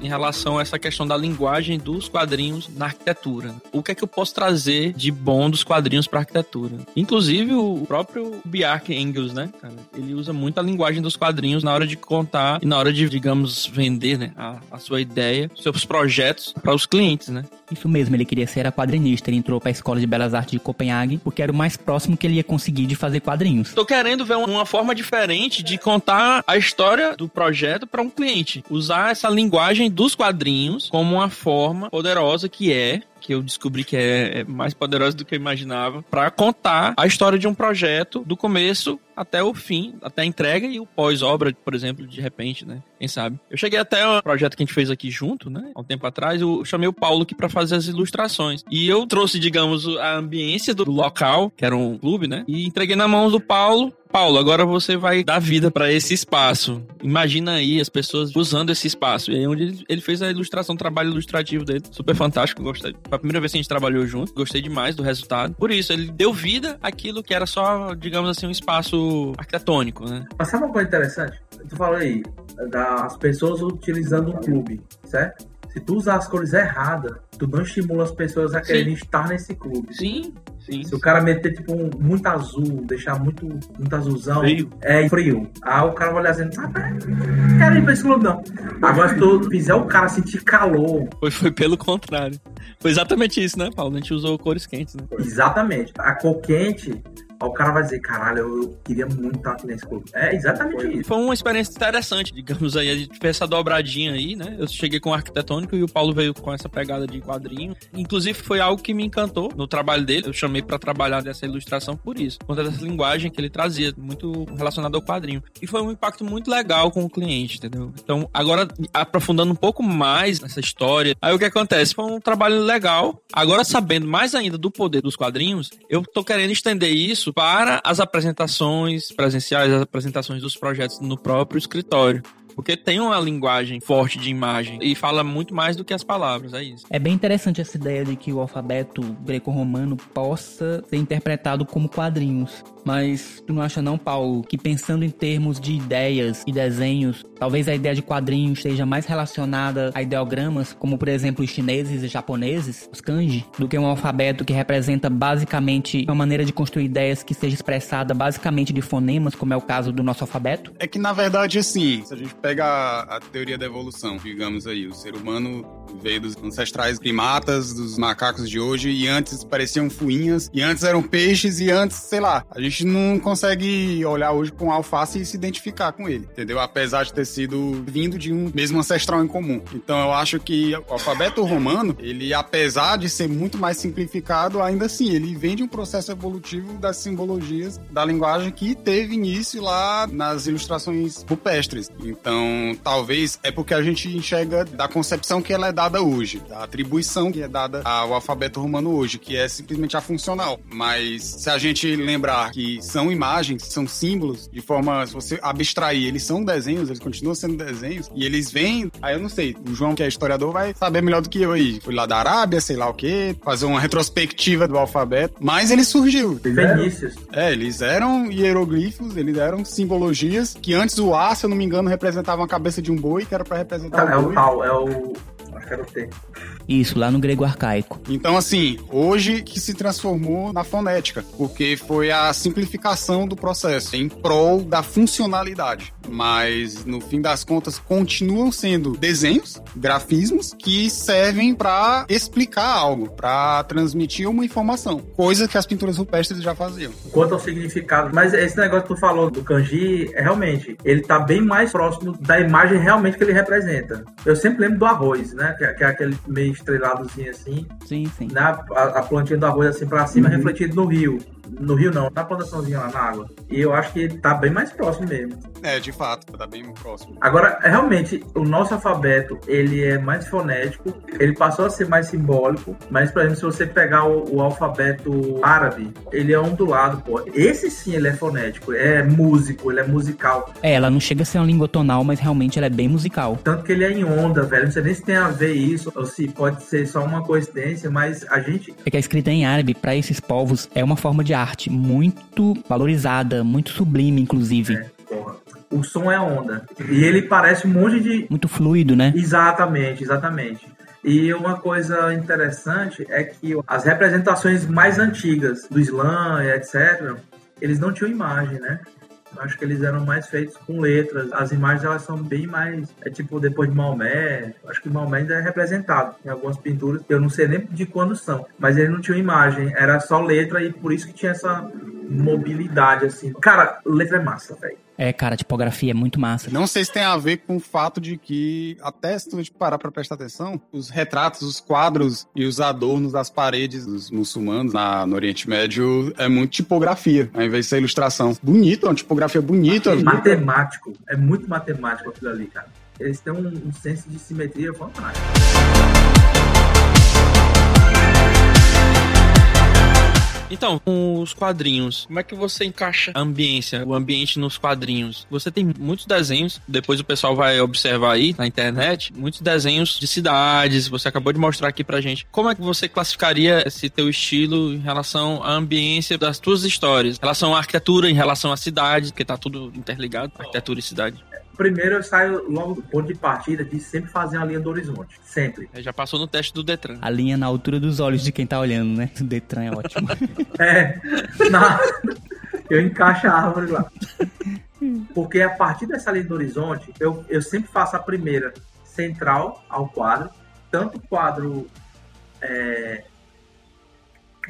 S2: em relação a essa questão da linguagem dos quadrinhos na arquitetura. O que é que eu posso trazer de bom dos quadrinhos para arquitetura? Inclusive o próprio Bjarke Engels, né, cara? Ele usa muito a linguagem dos quadrinhos na hora de contar e na hora de, digamos, vender, né, a, a sua ideia, seus projetos para os clientes, né?
S1: Isso mesmo, ele queria ser a quadrinista. Ele entrou pra Escola de Belas Artes de Copenhague porque era o mais próximo que ele ia conseguir de fazer quadrinhos.
S2: Tô querendo ver uma forma diferente de contar a história do projeto para um cliente. Usar essa linguagem dos quadrinhos como uma forma poderosa que é que eu descobri que é é mais poderosa do que eu imaginava, para contar a história de um projeto do começo até o fim, até a entrega e o pós-obra, por exemplo, de repente, né? Quem sabe? Eu cheguei até um projeto que a gente fez aqui junto, né? Há um tempo atrás, eu chamei o Paulo aqui para fazer as ilustrações. E eu trouxe, digamos, a ambiência do local, que era um clube, né? E entreguei na mão do Paulo. Paulo, agora você vai dar vida para esse espaço. Imagina aí as pessoas usando esse espaço. E aí onde ele- ele fez a ilustração, o trabalho ilustrativo dele. Super fantástico, gostei. Foi a primeira vez que a gente trabalhou junto. Gostei demais do resultado. Por isso, ele deu vida àquilo que era só, digamos assim, um espaço arquitetônico, né?
S4: Mas sabe uma coisa interessante? Tu falou aí, das pessoas utilizando um clube, certo? Se tu usar as cores erradas, tu não estimula as pessoas a quererem estar nesse clube.
S2: Sim, sim.
S4: Se o cara meter, tipo, um, muito azul, deixar muito, muito azulzão,
S2: Frio.
S4: é frio. Aí o cara vai olhar assim, ah, não quero ir pra esse clube, não. Agora, se tu fizer o cara sentir calor,
S2: Foi, foi pelo contrário. Foi exatamente isso, né, Paulo? A gente usou cores quentes, né?
S4: exatamente, a cor quente, o cara vai dizer, caralho, eu, eu queria muito estar aqui nesse clube. É exatamente isso.
S2: Foi uma experiência interessante, digamos aí. A gente fez essa dobradinha aí, né? Eu cheguei com o arquitetônico e o Paulo veio com essa pegada de quadrinho. Inclusive, foi algo que me encantou no trabalho dele. Eu chamei pra trabalhar dessa ilustração por isso. Por conta dessa linguagem que ele trazia, muito relacionada ao quadrinho. E foi um impacto muito legal com o cliente, entendeu? Então, agora, aprofundando um pouco mais nessa história, aí o que acontece? Foi um trabalho legal. Agora, sabendo mais ainda do poder dos quadrinhos, eu tô querendo estender isso para as apresentações presenciais, as apresentações dos projetos no próprio escritório. Porque tem uma linguagem forte de imagem e fala muito mais do que as palavras, é isso.
S1: É bem interessante essa ideia de que o alfabeto greco-romano possa ser interpretado como quadrinhos. Mas tu não acha não, Paulo, que pensando em termos de ideias e desenhos, talvez a ideia de quadrinhos esteja mais relacionada a ideogramas, como por exemplo os chineses e japoneses, os kanji, do que um alfabeto que representa basicamente uma maneira de construir ideias que seja expressada basicamente de fonemas, como é o caso do nosso alfabeto?
S3: É que, na verdade, assim, se a gente pega a, a teoria da evolução, digamos aí, o ser humano veio dos ancestrais primatas, dos macacos de hoje, e antes pareciam fuinhas, e antes eram peixes, e antes, sei lá, a gente não consegue olhar hoje com alface e se identificar com ele, entendeu? Apesar de ter sido vindo de um mesmo ancestral em comum. Então eu acho que o alfabeto romano, ele, apesar de ser muito mais simplificado, ainda assim, ele vem de um processo evolutivo das simbologias da linguagem que teve início lá nas ilustrações rupestres. Então, talvez é porque a gente enxerga da concepção que ela é dada hoje, da atribuição que é dada ao alfabeto romano hoje, que é simplesmente a funcional. Mas se a gente lembrar que são imagens, são símbolos, de forma, se você abstrair, eles são desenhos, eles continuam sendo desenhos, e eles vêm, aí eu não sei, o João, que é historiador, vai saber melhor do que eu aí. Fui lá da Arábia, sei lá o quê, fazer uma retrospectiva do alfabeto, mas ele surgiu.
S4: Fenícios.
S3: É, eles eram hieroglifos, eles eram simbologias que antes o A, se eu não me engano, representava a cabeça de um boi, que era pra representar
S4: É
S3: o
S4: o
S3: boi.
S4: tal, é o. T.
S1: Isso, lá no grego arcaico.
S3: Então, assim, hoje que se transformou na fonética, porque foi a simplificação do processo em prol da funcionalidade. Mas, no fim das contas, continuam sendo desenhos, grafismos, que servem para explicar algo, para transmitir uma informação, coisa que as pinturas rupestres já faziam.
S4: Quanto ao significado, mas esse negócio que tu falou do kanji, é realmente, ele tá bem mais próximo da imagem realmente que ele representa. Eu sempre lembro do arroz, né? Que, é- que é aquele meio estreladozinho assim,
S1: Sim, sim.
S4: na, a, a plantinha do arroz assim pra cima, refletido no rio. No rio não, na plantaçãozinha lá na água. E eu acho que ele tá bem mais próximo mesmo.
S3: É, de fato, tá bem próximo.
S4: Agora, realmente, o nosso alfabeto, ele é mais fonético, ele passou a ser mais simbólico, mas, por exemplo, se você pegar o, o alfabeto árabe, ele é ondulado, pô. Esse sim, ele é fonético, é músico, ele é musical.
S1: É, ela não chega a ser uma língua tonal, mas realmente ela é bem musical.
S4: Tanto que ele é em onda, velho. Não sei nem se tem a ver isso, ou se pode ser só uma coincidência, mas a gente
S1: É que a escrita em árabe, para esses povos, é uma forma de arte muito valorizada, muito sublime, inclusive.
S4: É. O som é onda. E ele parece um monte de.
S1: Muito fluido, né?
S4: Exatamente, exatamente. E uma coisa interessante é que as representações mais antigas do Islã e etc., eles não tinham imagem, né? Acho que eles eram mais feitos com letras. As imagens elas são bem mais. É tipo depois de Maomé. Acho que Maomé ainda é representado em algumas pinturas. Eu não sei nem de quando são. Mas ele não tinha imagem. Era só letra e por isso que tinha essa mobilidade assim. Cara, letra é massa, velho.
S1: É, cara, a tipografia é muito massa.
S3: Não sei se tem a ver com o fato de que, até se tu parar pra prestar atenção, os retratos, os quadros e os adornos das paredes dos muçulmanos na, no Oriente Médio é muito tipografia, ao invés de ser ilustração. Bonito, é uma tipografia bonita.
S4: Matemático. É muito matemático aquilo ali, cara. Eles têm um, um senso de simetria fantástico.
S2: Então, com os quadrinhos, como é que você encaixa a ambiência, o ambiente nos quadrinhos? Você tem muitos desenhos, depois o pessoal vai observar aí na internet, muitos desenhos de cidades, você acabou de mostrar aqui pra gente. Como é que você classificaria esse teu estilo em relação à ambiência das tuas histórias? Em relação à arquitetura, em relação à cidade, porque tá tudo interligado, arquitetura e cidade.
S4: Primeiro eu saio logo do ponto de partida de sempre fazer uma linha do horizonte. Sempre.
S2: É, Já passou no teste do Detran.
S1: A linha na altura dos olhos de quem tá olhando, né? O Detran é ótimo.
S4: É. Na... Eu encaixo a árvore lá. Porque a partir dessa linha do horizonte, eu, eu sempre faço a primeira central ao quadro. Tanto o quadro. É...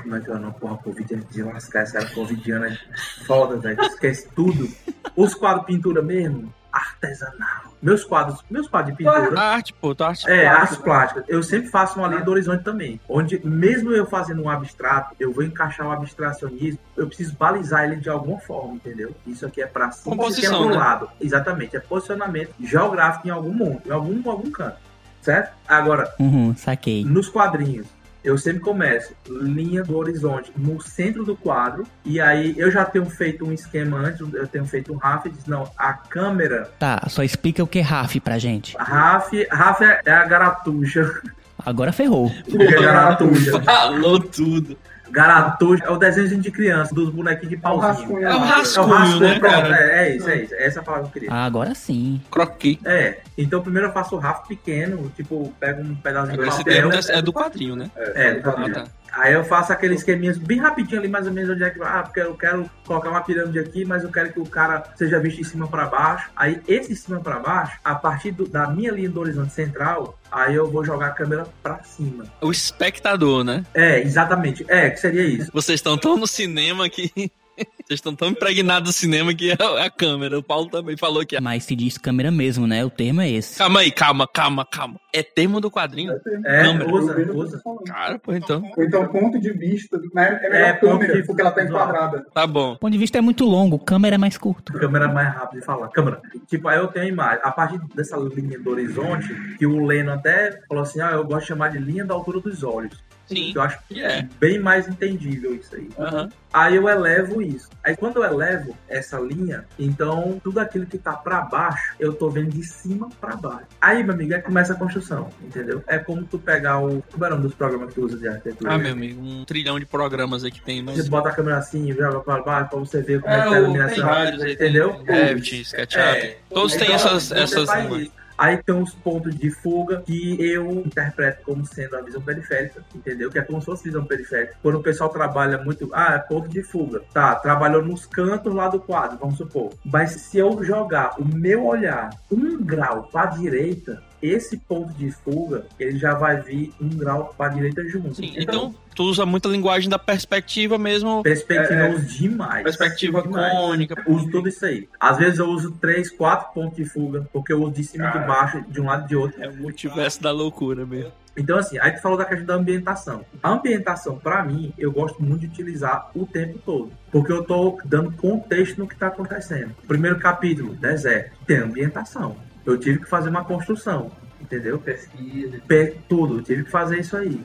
S4: Como é que é o nome? Porra, Covidiana de lascar essa era Covidiana. é Foda, velho. Esquece tudo. Os quadros pintura mesmo, artesanal. Meus quadros, meus quadros de pintura.
S2: Arte, pô, tua arte.
S4: É, artes plásticas. Eu sempre faço uma linha do horizonte também. Onde, mesmo eu fazendo um abstrato, eu vou encaixar o abstracionismo, eu preciso balizar ele de alguma forma, entendeu? Isso aqui é pra cima, isso aqui é
S2: Composição,
S4: pro
S2: né?
S4: lado. Exatamente. É posicionamento geográfico em algum mundo, em algum, algum canto. Certo? Agora,
S1: Uhum, saquei.
S4: nos quadrinhos, eu sempre começo linha do horizonte no centro do quadro, e aí eu já tenho feito um esquema antes, eu tenho feito um RAF, e diz, não, a câmera,
S1: Tá, só explica o que é RAF pra gente.
S4: a RAF, RAF é é a garatuja,
S1: Agora ferrou.
S4: o que é garatuja?
S2: Falou tudo.
S4: Garatuja é o desenho de criança, dos bonequinhos de pauzinho.
S5: rascunho.
S2: É um
S4: É o
S2: rascunho,
S4: rascunho,
S2: né,
S4: pronto,
S2: cara?
S4: é, é isso, é isso. Essa é a palavra que eu queria.
S1: Ah, agora sim.
S2: Croqui.
S4: É, então primeiro eu faço o RAF pequeno, tipo, pego um pedaço de
S2: esse
S4: papel.
S2: termo é do quadrinho, né?
S4: É, do
S2: Ah,
S4: quadrinho.
S2: tá.
S4: Aí eu faço aquele esqueminha bem rapidinho ali, mais ou menos onde é que vai. Ah, porque eu quero colocar uma pirâmide aqui, mas eu quero que o cara seja visto de cima para baixo. Aí esse de cima para baixo, a partir do- da minha linha do horizonte central, aí eu vou jogar a câmera para cima.
S2: O espectador, né?
S4: É, exatamente. É, que seria isso.
S2: Vocês estão tão no cinema que. Vocês estão tão impregnados do cinema que é a câmera. O Paulo também falou que é.
S1: Mas se diz câmera mesmo, né? O termo é esse.
S2: Calma aí, calma, calma, calma. É termo do quadrinho?
S4: É,
S2: Câmera.
S4: usa,
S5: vejo
S4: usa.
S5: você falando.
S2: Cara, pô, então.
S5: Então, ponto de vista, né? É melhor
S4: É,
S5: câmera, porque ela tá enquadrada.
S2: Tá bom.
S1: O ponto de vista é muito longo, câmera é mais curto.
S4: Câmera é mais rápido de falar. Câmera. Tipo, aí eu tenho a imagem. A partir dessa linha do horizonte, que o Leno até falou assim: ah, eu gosto de chamar de linha da altura dos olhos.
S2: Sim.
S4: Eu acho que
S2: É.
S4: bem mais entendível isso aí.
S2: Aham.
S4: Aí eu elevo isso. Aí quando eu elevo essa linha, então tudo aquilo que tá pra baixo, eu tô vendo de cima pra baixo. Aí, meu amigo, é começa a construção, entendeu? É como tu pegar o. Como um dos programas que tu usa de arquitetura?
S2: Ah, meu amigo, um trilhão de programas aí que tem, mas.
S4: Você bota a câmera assim, joga pra baixo pra você ver como é,
S2: É,
S4: que tá a iluminação.
S2: vários
S4: entendeu?
S2: Revit, SketchUp.
S4: É.
S2: Todos têm
S4: Então,
S2: essas.
S4: você
S2: essas
S4: isso. Aí tem os pontos de fuga que eu interpreto como sendo a visão periférica, entendeu? Que é como se fosse visão periférica. Quando o pessoal trabalha muito, ah, é ponto de fuga. Tá, trabalhou nos cantos lá do quadro, vamos supor. Mas se eu jogar o meu olhar um grau para direita, esse ponto de fuga, ele já vai vir um grau para a direita junto.
S2: Sim, então, então, tu usa muita linguagem da perspectiva mesmo.
S4: Perspectiva é, eu uso demais.
S2: Perspectiva demais. cônica.
S4: Uso tudo isso aí. Às vezes eu uso três, quatro pontos de fuga, porque eu uso de cima e de baixo, de um lado e de outro.
S2: É o multiverso da loucura mesmo.
S4: Então, assim, aí tu falou da questão da ambientação. A ambientação, para mim, eu gosto muito de utilizar o tempo todo. Porque eu tô dando contexto no que tá acontecendo. Primeiro capítulo, deserto. Tem ambientação eu tive que fazer uma construção, entendeu?
S5: Pesquisa.
S4: tudo, eu tive que fazer isso aí.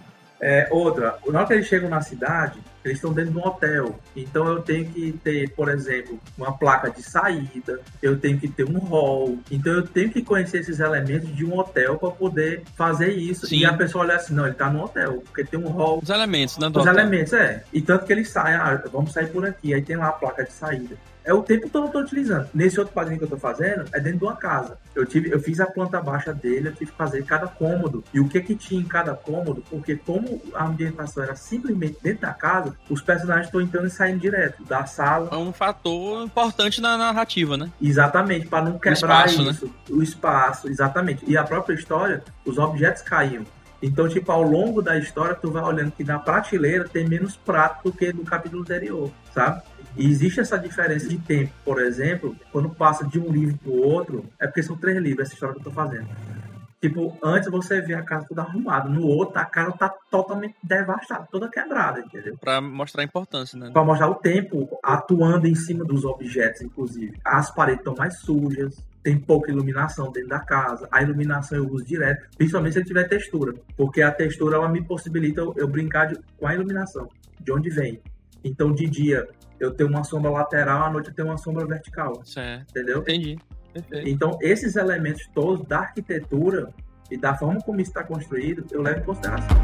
S4: É, outra, na hora que eles chegam na cidade, eles estão dentro de um hotel. Então eu tenho que ter, por exemplo, uma placa de saída, eu tenho que ter um hall. Então eu tenho que conhecer esses elementos de um hotel para poder fazer isso. Sim. E a pessoa olha assim, não, ele está no hotel, porque tem um hall.
S2: Os elementos, né?
S4: Os hotel. elementos, é. E tanto que eles saem, ah, vamos sair por aqui. Aí tem lá a placa de saída é o tempo todo que eu tô utilizando. Nesse outro quadrinho que eu tô fazendo, é dentro de uma casa. Eu tive, eu fiz a planta baixa dele, eu tive que fazer cada cômodo. E o que que tinha em cada cômodo, porque como a ambientação era simplesmente dentro da casa, os personagens estão entrando e saindo direto da sala.
S2: É um fator importante na narrativa, né?
S4: Exatamente, para não quebrar o espaço, né? isso. Né? O espaço, exatamente. E a própria história, os objetos caíam. Então, tipo, ao longo da história, tu vai olhando que na prateleira tem menos prato do que no capítulo anterior, sabe? E existe essa diferença de tempo, por exemplo, quando passa de um livro para o outro, é porque são três livros essa história que eu estou fazendo. Tipo, antes você vê a casa toda arrumada, no outro a casa tá totalmente devastada, toda quebrada, entendeu?
S2: Pra mostrar a importância, né?
S4: Pra mostrar o tempo atuando em cima dos objetos, inclusive. As paredes estão mais sujas, tem pouca iluminação dentro da casa. A iluminação eu uso direto, principalmente se ele tiver textura, porque a textura ela me possibilita eu, eu brincar de, com a iluminação, de onde vem. Então, de dia eu tenho uma sombra lateral, à noite eu tenho uma sombra vertical.
S2: Certo.
S4: Entendeu?
S2: Entendi.
S4: Perfeito. Então, esses elementos todos da arquitetura e da forma como está construído, eu levo em consideração.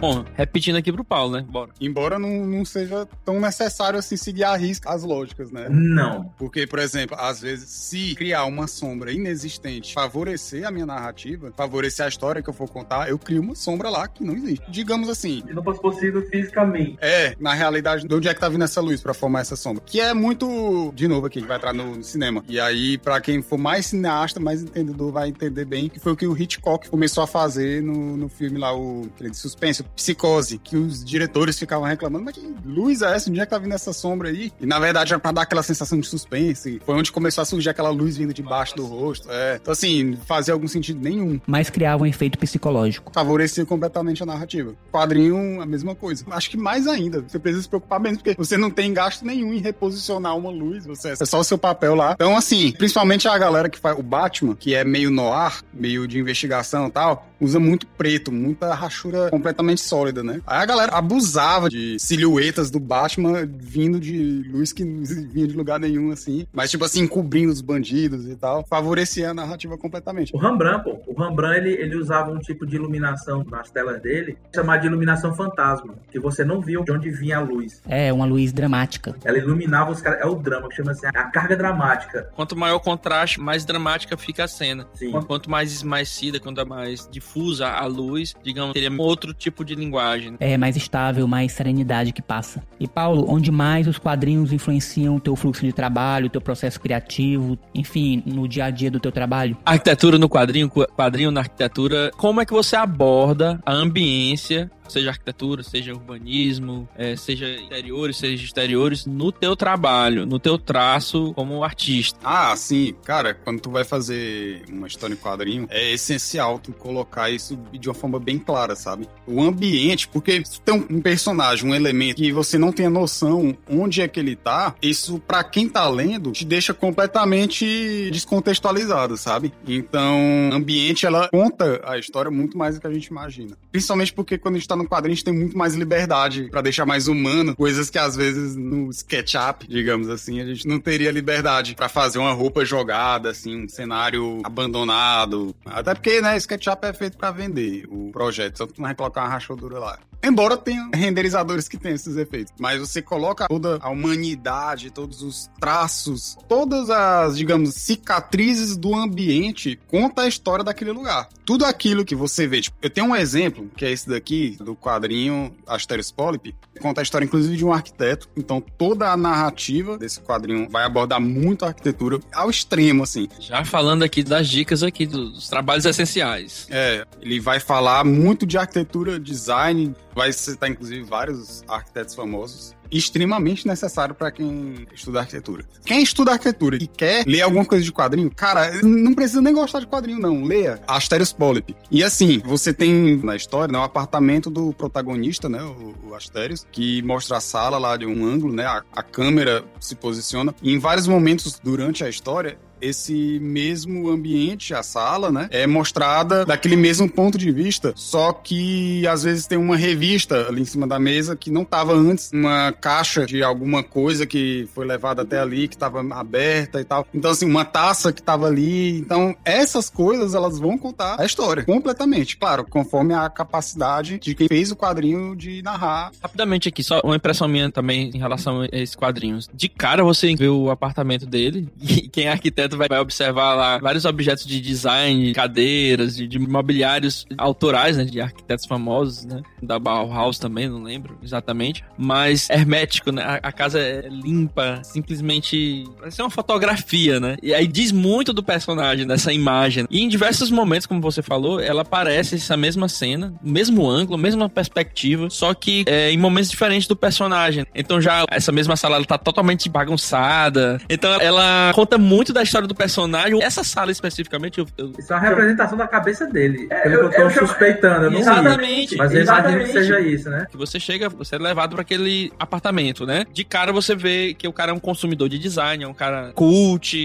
S2: Bom, repetindo aqui pro Paulo, né? Bora.
S3: Embora não, não seja tão necessário assim seguir a risca as lógicas, né?
S4: Não.
S3: Porque, por exemplo, às vezes, se criar uma sombra inexistente favorecer a minha narrativa, favorecer a história que eu for contar, eu crio uma sombra lá que não existe. Digamos assim.
S4: Se não fosse possível fisicamente.
S3: É, na realidade, de onde é que tá vindo essa luz para formar essa sombra? Que é muito, de novo aqui, que vai entrar no, no cinema. E aí, para quem for mais cineasta, mais entendedor, vai entender bem que foi o que o Hitchcock começou a fazer no, no filme lá, o aquele de suspense, Psicose, que os diretores ficavam reclamando, mas que luz é essa? Onde é que tá vindo essa sombra aí? E na verdade era pra dar aquela sensação de suspense. Foi onde começou a surgir aquela luz vindo de baixo do rosto. É. Então, assim, fazia algum sentido nenhum.
S1: Mas criava um efeito psicológico.
S3: Favorecia completamente a narrativa. Quadrinho, a mesma coisa. Acho que mais ainda. Você precisa se preocupar menos, porque você não tem gasto nenhum em reposicionar uma luz. Você é só o seu papel lá. Então, assim, principalmente a galera que faz o Batman, que é meio no ar, meio de investigação e tal, usa muito preto, muita rachura completamente sólida, né? Aí a galera abusava de silhuetas do Batman vindo de luz que não vinha de lugar nenhum, assim. Mas, tipo assim, cobrindo os bandidos e tal. Favorecia a narrativa completamente.
S4: O Rembrandt, pô. O Rembrandt, ele, ele usava um tipo de iluminação nas telas dele, chamado de iluminação fantasma, que você não viu de onde vinha a luz.
S1: É, uma luz dramática.
S4: Ela iluminava os caras. É o drama, que chama assim, a carga dramática.
S2: Quanto maior o contraste, mais dramática fica a cena. Sim. Quanto mais esmaecida, quanto é mais difusa a luz, digamos, teria outro tipo de linguagem.
S1: É mais estável, mais serenidade que passa. E Paulo, onde mais os quadrinhos influenciam o teu fluxo de trabalho, o teu processo criativo, enfim, no dia a dia do teu trabalho?
S2: Arquitetura no quadrinho, quadrinho na arquitetura, como é que você aborda a ambiência seja arquitetura, seja urbanismo, é, seja interiores, seja exteriores, no teu trabalho, no teu traço como artista.
S3: Ah, sim. Cara, quando tu vai fazer uma história em quadrinho, é essencial tu colocar isso de uma forma bem clara, sabe? O ambiente, porque se tem um personagem, um elemento que você não tem a noção onde é que ele tá, isso para quem tá lendo te deixa completamente descontextualizado, sabe? Então, ambiente ela conta a história muito mais do que a gente imagina. Principalmente porque quando a gente tá no quadrinho a gente tem muito mais liberdade para deixar mais humano, coisas que às vezes no SketchUp, digamos assim, a gente não teria liberdade para fazer uma roupa jogada, assim, um cenário abandonado. Até porque, né, SketchUp é feito para vender o projeto, só tu não vai colocar uma rachadura lá. Embora tenha renderizadores que tenham esses efeitos. Mas você coloca toda a humanidade, todos os traços, todas as, digamos, cicatrizes do ambiente, conta a história daquele lugar. Tudo aquilo que você vê. Tipo, eu tenho um exemplo, que é esse daqui, do quadrinho Asterios Polyp, conta a história, inclusive, de um arquiteto. Então, toda a narrativa desse quadrinho vai abordar muito a arquitetura ao extremo, assim.
S2: Já falando aqui das dicas aqui, dos trabalhos essenciais.
S3: É, ele vai falar muito de arquitetura, design, vai citar, inclusive, vários arquitetos famosos extremamente necessário para quem estuda arquitetura. Quem estuda arquitetura e quer ler alguma coisa de quadrinho, cara, não precisa nem gostar de quadrinho, não. Leia Asterios Polyp. E assim, você tem na história né, o apartamento do protagonista, né, o, o Asterios, que mostra a sala lá de um ângulo, né, a, a câmera se posiciona. E em vários momentos durante a história, esse mesmo ambiente, a sala, né, é mostrada daquele mesmo ponto de vista, só que às vezes tem uma revista ali em cima da mesa que não estava antes, uma caixa de alguma coisa que foi levada até ali, que estava aberta e tal. Então, assim, uma taça que estava ali. Então, essas coisas, elas vão contar a história completamente. Claro, conforme a capacidade de quem fez o quadrinho de narrar.
S2: Rapidamente aqui, só uma impressão minha também em relação a esses quadrinhos. De cara, você vê o apartamento dele e quem é arquiteto vai, vai observar lá vários objetos de design, cadeiras, de, de mobiliários autorais, né? De arquitetos famosos, né? Da Bauhaus também, não lembro exatamente. Mas hermético, né? A, a casa é limpa, simplesmente. Parece uma fotografia, né? E aí diz muito do personagem nessa imagem. E em diversos momentos, como você falou, ela aparece essa mesma cena, mesmo ângulo, mesma perspectiva, só que é, em momentos diferentes do personagem. Então já essa mesma sala ela tá totalmente bagunçada. Então ela conta muito da história história do personagem. Essa sala especificamente. Eu, eu...
S4: Isso é uma representação da cabeça dele. É, pelo eu, que eu tô eu, suspeitando, eu não
S2: Exatamente.
S4: Vi, mas eu imagino que seja isso, né?
S2: Que você chega, você é levado para aquele apartamento, né? De cara você vê que o cara é um consumidor de design, é um cara cult,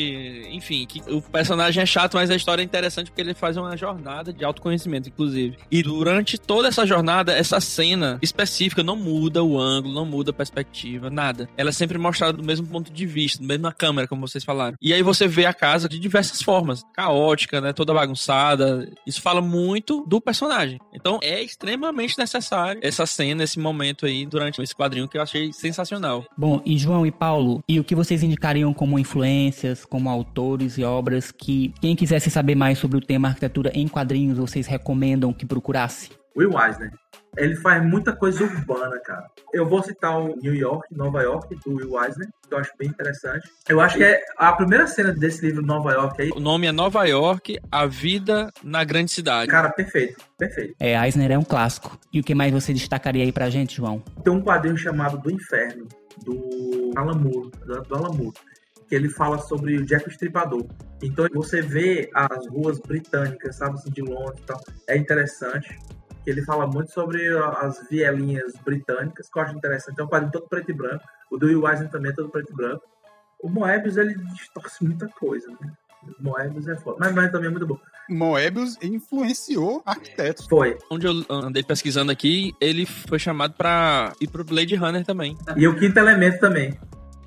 S2: enfim, que o personagem é chato, mas a história é interessante porque ele faz uma jornada de autoconhecimento, inclusive. E durante toda essa jornada, essa cena específica não muda o ângulo, não muda a perspectiva, nada. Ela é sempre mostrada do mesmo ponto de vista, do mesmo na câmera, como vocês falaram. E aí você vê a casa de diversas formas. Caótica, né? Toda bagunçada. Isso fala muito do personagem. Então é extremamente necessário essa cena, esse momento aí durante esse quadrinho que eu achei sensacional.
S1: Bom, e João e Paulo, e o que vocês indicariam como influências, como autores e obras que quem quisesse saber mais sobre o tema arquitetura em quadrinhos, vocês recomendam que procurasse?
S4: Will Eisner. Ele faz muita coisa urbana, cara. Eu vou citar o New York, Nova York, do Will Eisner, que eu acho bem interessante. Eu acho que é a primeira cena desse livro, Nova York, aí.
S2: O nome é Nova York, A Vida na Grande Cidade.
S4: Cara, perfeito, perfeito.
S1: É, Eisner é um clássico. E o que mais você destacaria aí pra gente, João?
S4: Tem um quadrinho chamado Do Inferno, do Alan Moore, do Alan Moore que ele fala sobre o Jack o Estripador. Então você vê as ruas britânicas, sabe, assim, de Londres e tal. É interessante ele fala muito sobre as vielinhas britânicas, que eu acho interessante. É um quadrinho todo preto e branco. O do Will também é todo preto e branco. O Moebius, ele distorce muita coisa, né? Moebius é foda. Mas, mas também é muito bom.
S3: Moebius influenciou arquitetos.
S4: Foi.
S2: Onde eu andei pesquisando aqui, ele foi chamado para ir pro Blade Runner também.
S4: E o Quinto Elemento também.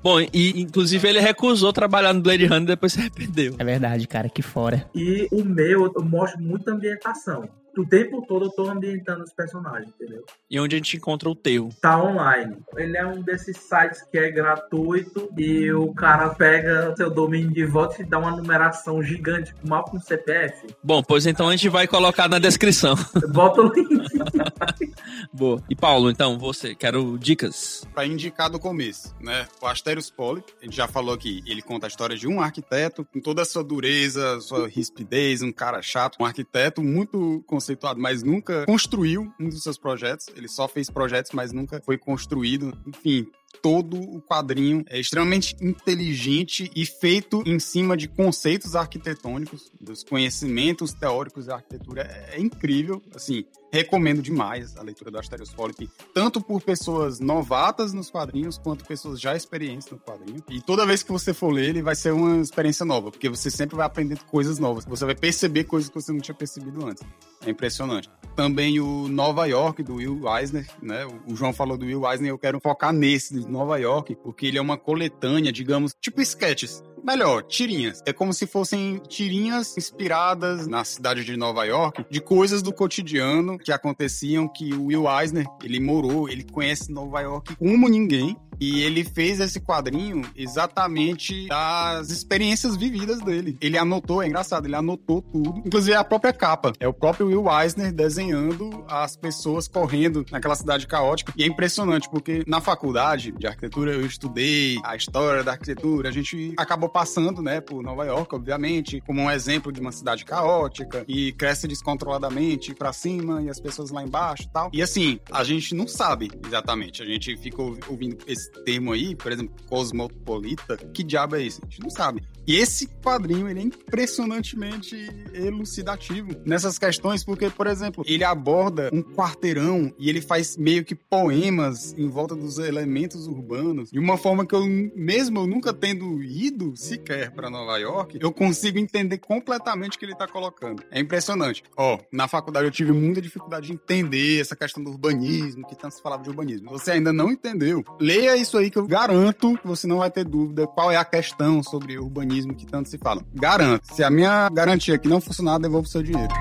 S2: Bom, e inclusive ele recusou trabalhar no Blade Runner e depois se arrependeu.
S1: É verdade, cara, que fora.
S4: E o meu, eu mostro muita ambientação o tempo todo eu tô ambientando os personagens, entendeu?
S2: E onde a gente encontra o teu?
S4: Tá online. Ele é um desses sites que é gratuito e o cara pega seu domínio de volta e dá uma numeração gigante, mal com CPF.
S2: Bom, pois então a gente vai colocar na descrição.
S4: Bota o link.
S2: Boa. E Paulo, então, você, quero dicas.
S3: Para indicar do começo, né? O Asterios Poli, a gente já falou aqui, ele conta a história de um arquiteto com toda a sua dureza, sua rispidez, um cara chato, um arquiteto muito conceituado, mas nunca construiu um dos seus projetos. Ele só fez projetos, mas nunca foi construído. Enfim, todo o quadrinho é extremamente inteligente e feito em cima de conceitos arquitetônicos, dos conhecimentos teóricos da arquitetura. É incrível, assim, recomendo demais a leitura do Asterios Polyp, tanto por pessoas novatas nos quadrinhos, quanto pessoas já experientes no quadrinho. E toda vez que você for ler, ele vai ser uma experiência nova, porque você sempre vai aprender coisas novas. Você vai perceber coisas que você não tinha percebido antes. É impressionante. Também o Nova York, do Will Eisner, né? O João falou do Will Eisner, eu quero focar nesse, de Nova York, porque ele é uma coletânea, digamos, tipo sketches melhor, tirinhas. É como se fossem tirinhas inspiradas na cidade de Nova York, de coisas do cotidiano que aconteciam que o Will Eisner, ele morou, ele conhece Nova York como ninguém. E ele fez esse quadrinho exatamente das experiências vividas dele. Ele anotou, é engraçado, ele anotou tudo, inclusive a própria capa. É o próprio Will Eisner desenhando as pessoas correndo naquela cidade caótica. E é impressionante, porque na faculdade de arquitetura eu estudei a história da arquitetura, a gente acabou passando, né, por Nova York, obviamente, como um exemplo de uma cidade caótica e cresce descontroladamente para cima e as pessoas lá embaixo e tal. E assim, a gente não sabe exatamente. A gente fica ouvindo esse termo aí, por exemplo, cosmopolita, que diabo é isso? A gente não sabe. E esse quadrinho, ele é impressionantemente elucidativo nessas questões, porque, por exemplo, ele aborda um quarteirão e ele faz meio que poemas em volta dos elementos urbanos, de uma forma que eu, mesmo eu nunca tendo ido sequer para Nova York, eu consigo entender completamente o que ele tá colocando. É impressionante. Ó, oh, na faculdade eu tive muita dificuldade de entender essa questão do urbanismo, que tanto se falava de urbanismo. Você ainda não entendeu? Leia isso aí que eu garanto que você não vai ter dúvida qual é a questão sobre urbanismo que tanto se fala. Garanto. Se a minha garantia aqui não funcionar, devolvo o seu dinheiro.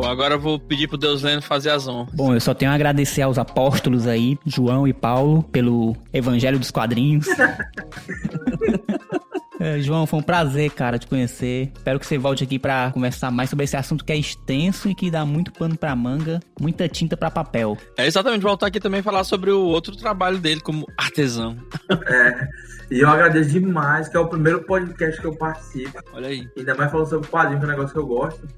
S2: Bom, agora eu vou pedir pro Deus Lendo fazer as honras.
S1: Bom, eu só tenho a agradecer aos apóstolos aí, João e Paulo, pelo Evangelho dos Quadrinhos. É, João, foi um prazer, cara, te conhecer. Espero que você volte aqui para conversar mais sobre esse assunto que é extenso e que dá muito pano para manga, muita tinta para papel.
S2: É exatamente, voltar aqui também falar sobre o outro trabalho dele como artesão.
S4: É. E eu agradeço demais, que é o primeiro podcast que eu participo.
S2: Olha aí.
S4: Ainda mais falando sobre quadrinho, que é um negócio que eu gosto.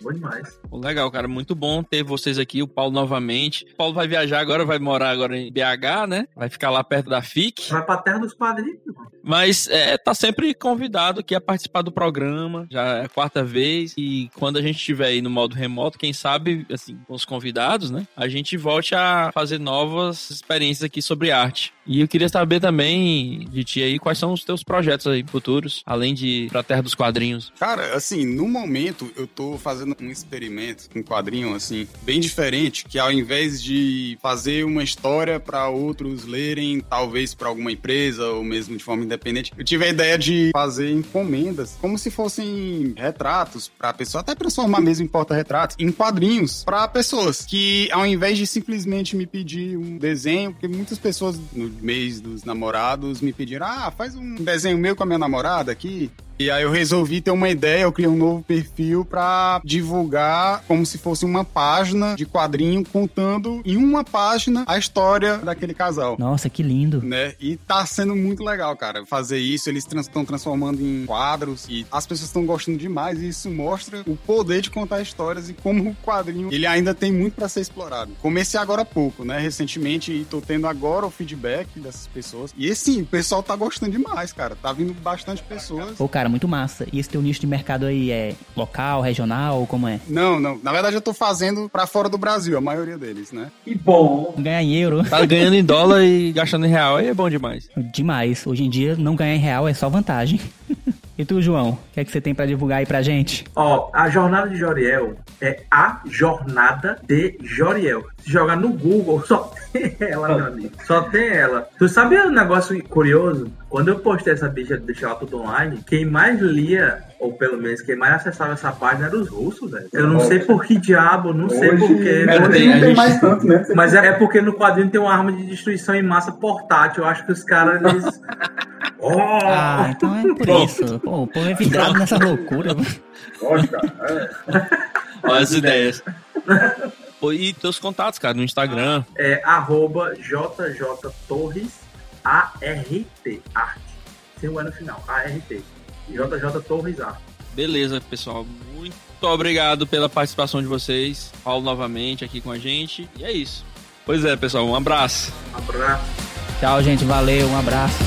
S4: Bom demais.
S2: Legal, cara. Muito bom ter vocês aqui, o Paulo novamente. O Paulo vai viajar agora, vai morar agora em BH, né? Vai ficar lá perto da FIC.
S4: Vai pra terra dos quadrinhos.
S2: Mas é, tá sempre convidado aqui a participar do programa. Já é a quarta vez. E quando a gente estiver aí no modo remoto, quem sabe, assim, com os convidados, né? A gente volte a fazer novas experiências aqui sobre arte. E eu queria saber também de ti aí quais são os teus projetos aí futuros, além de ir pra Terra dos Quadrinhos.
S3: Cara, assim, no momento eu tô fazendo um experimento, um quadrinho assim, bem diferente, que ao invés de fazer uma história para outros lerem, talvez para alguma empresa ou mesmo de forma independente, eu tive a ideia de fazer encomendas, como se fossem retratos para pessoa, até transformar mesmo em porta-retratos, em quadrinhos para pessoas que ao invés de simplesmente me pedir um desenho, porque muitas pessoas no mês dos namorados me pediram: ah, faz um desenho meu com a minha namorada aqui. E aí eu resolvi ter uma ideia, eu criei um novo perfil para divulgar como se fosse uma página de quadrinho contando em uma página a história daquele casal.
S1: Nossa, que lindo.
S3: Né? E tá sendo muito legal, cara, fazer isso. Eles estão transformando em quadros e as pessoas estão gostando demais e isso mostra o poder de contar histórias e como o quadrinho, ele ainda tem muito para ser explorado. Comecei agora há pouco, né, recentemente e tô tendo agora o feedback dessas pessoas. E assim, o pessoal tá gostando demais, cara. Tá vindo bastante pessoas.
S1: Pô, cara, muito massa. E esse teu nicho de mercado aí é local, regional, ou como é?
S3: Não, não. Na verdade, eu tô fazendo para fora do Brasil, a maioria deles, né?
S4: Que bom.
S1: Ganhar em euro.
S2: Tá ganhando em dólar e gastando em real, aí é bom demais.
S1: Demais. Hoje em dia, não ganhar em real é só vantagem. E tu, João, o que é que você tem para divulgar aí pra gente?
S4: Ó, a jornada de Joriel é a jornada de Joriel. Se jogar no Google, só tem ela, meu amigo. Só tem ela. Tu sabe um negócio curioso? Quando eu postei essa bicha de ela tudo online, quem mais lia, ou pelo menos quem mais acessava essa página eram os russos, velho. Eu não sei por que diabo, não sei por quê.
S5: Hoje não tem mais tanto, né?
S4: Mas é porque no quadrinho tem uma arma de destruição em massa portátil. Eu acho que os caras, eles...
S1: Oh! Ah, então é por isso. Pô, o povo é vidrado nessa loucura.
S5: Lógico, cara.
S2: Olha as ideias. E teus contatos, cara, no Instagram.
S4: É arroba JJ ART, arte. Sem o E no final, ART. JJ Torres Arte.
S2: Beleza, pessoal. Muito obrigado pela participação de vocês. Paulo novamente aqui com a gente. E é isso. Pois é, pessoal. Um abraço.
S4: Um abraço.
S1: Tchau, gente. Valeu. Um abraço.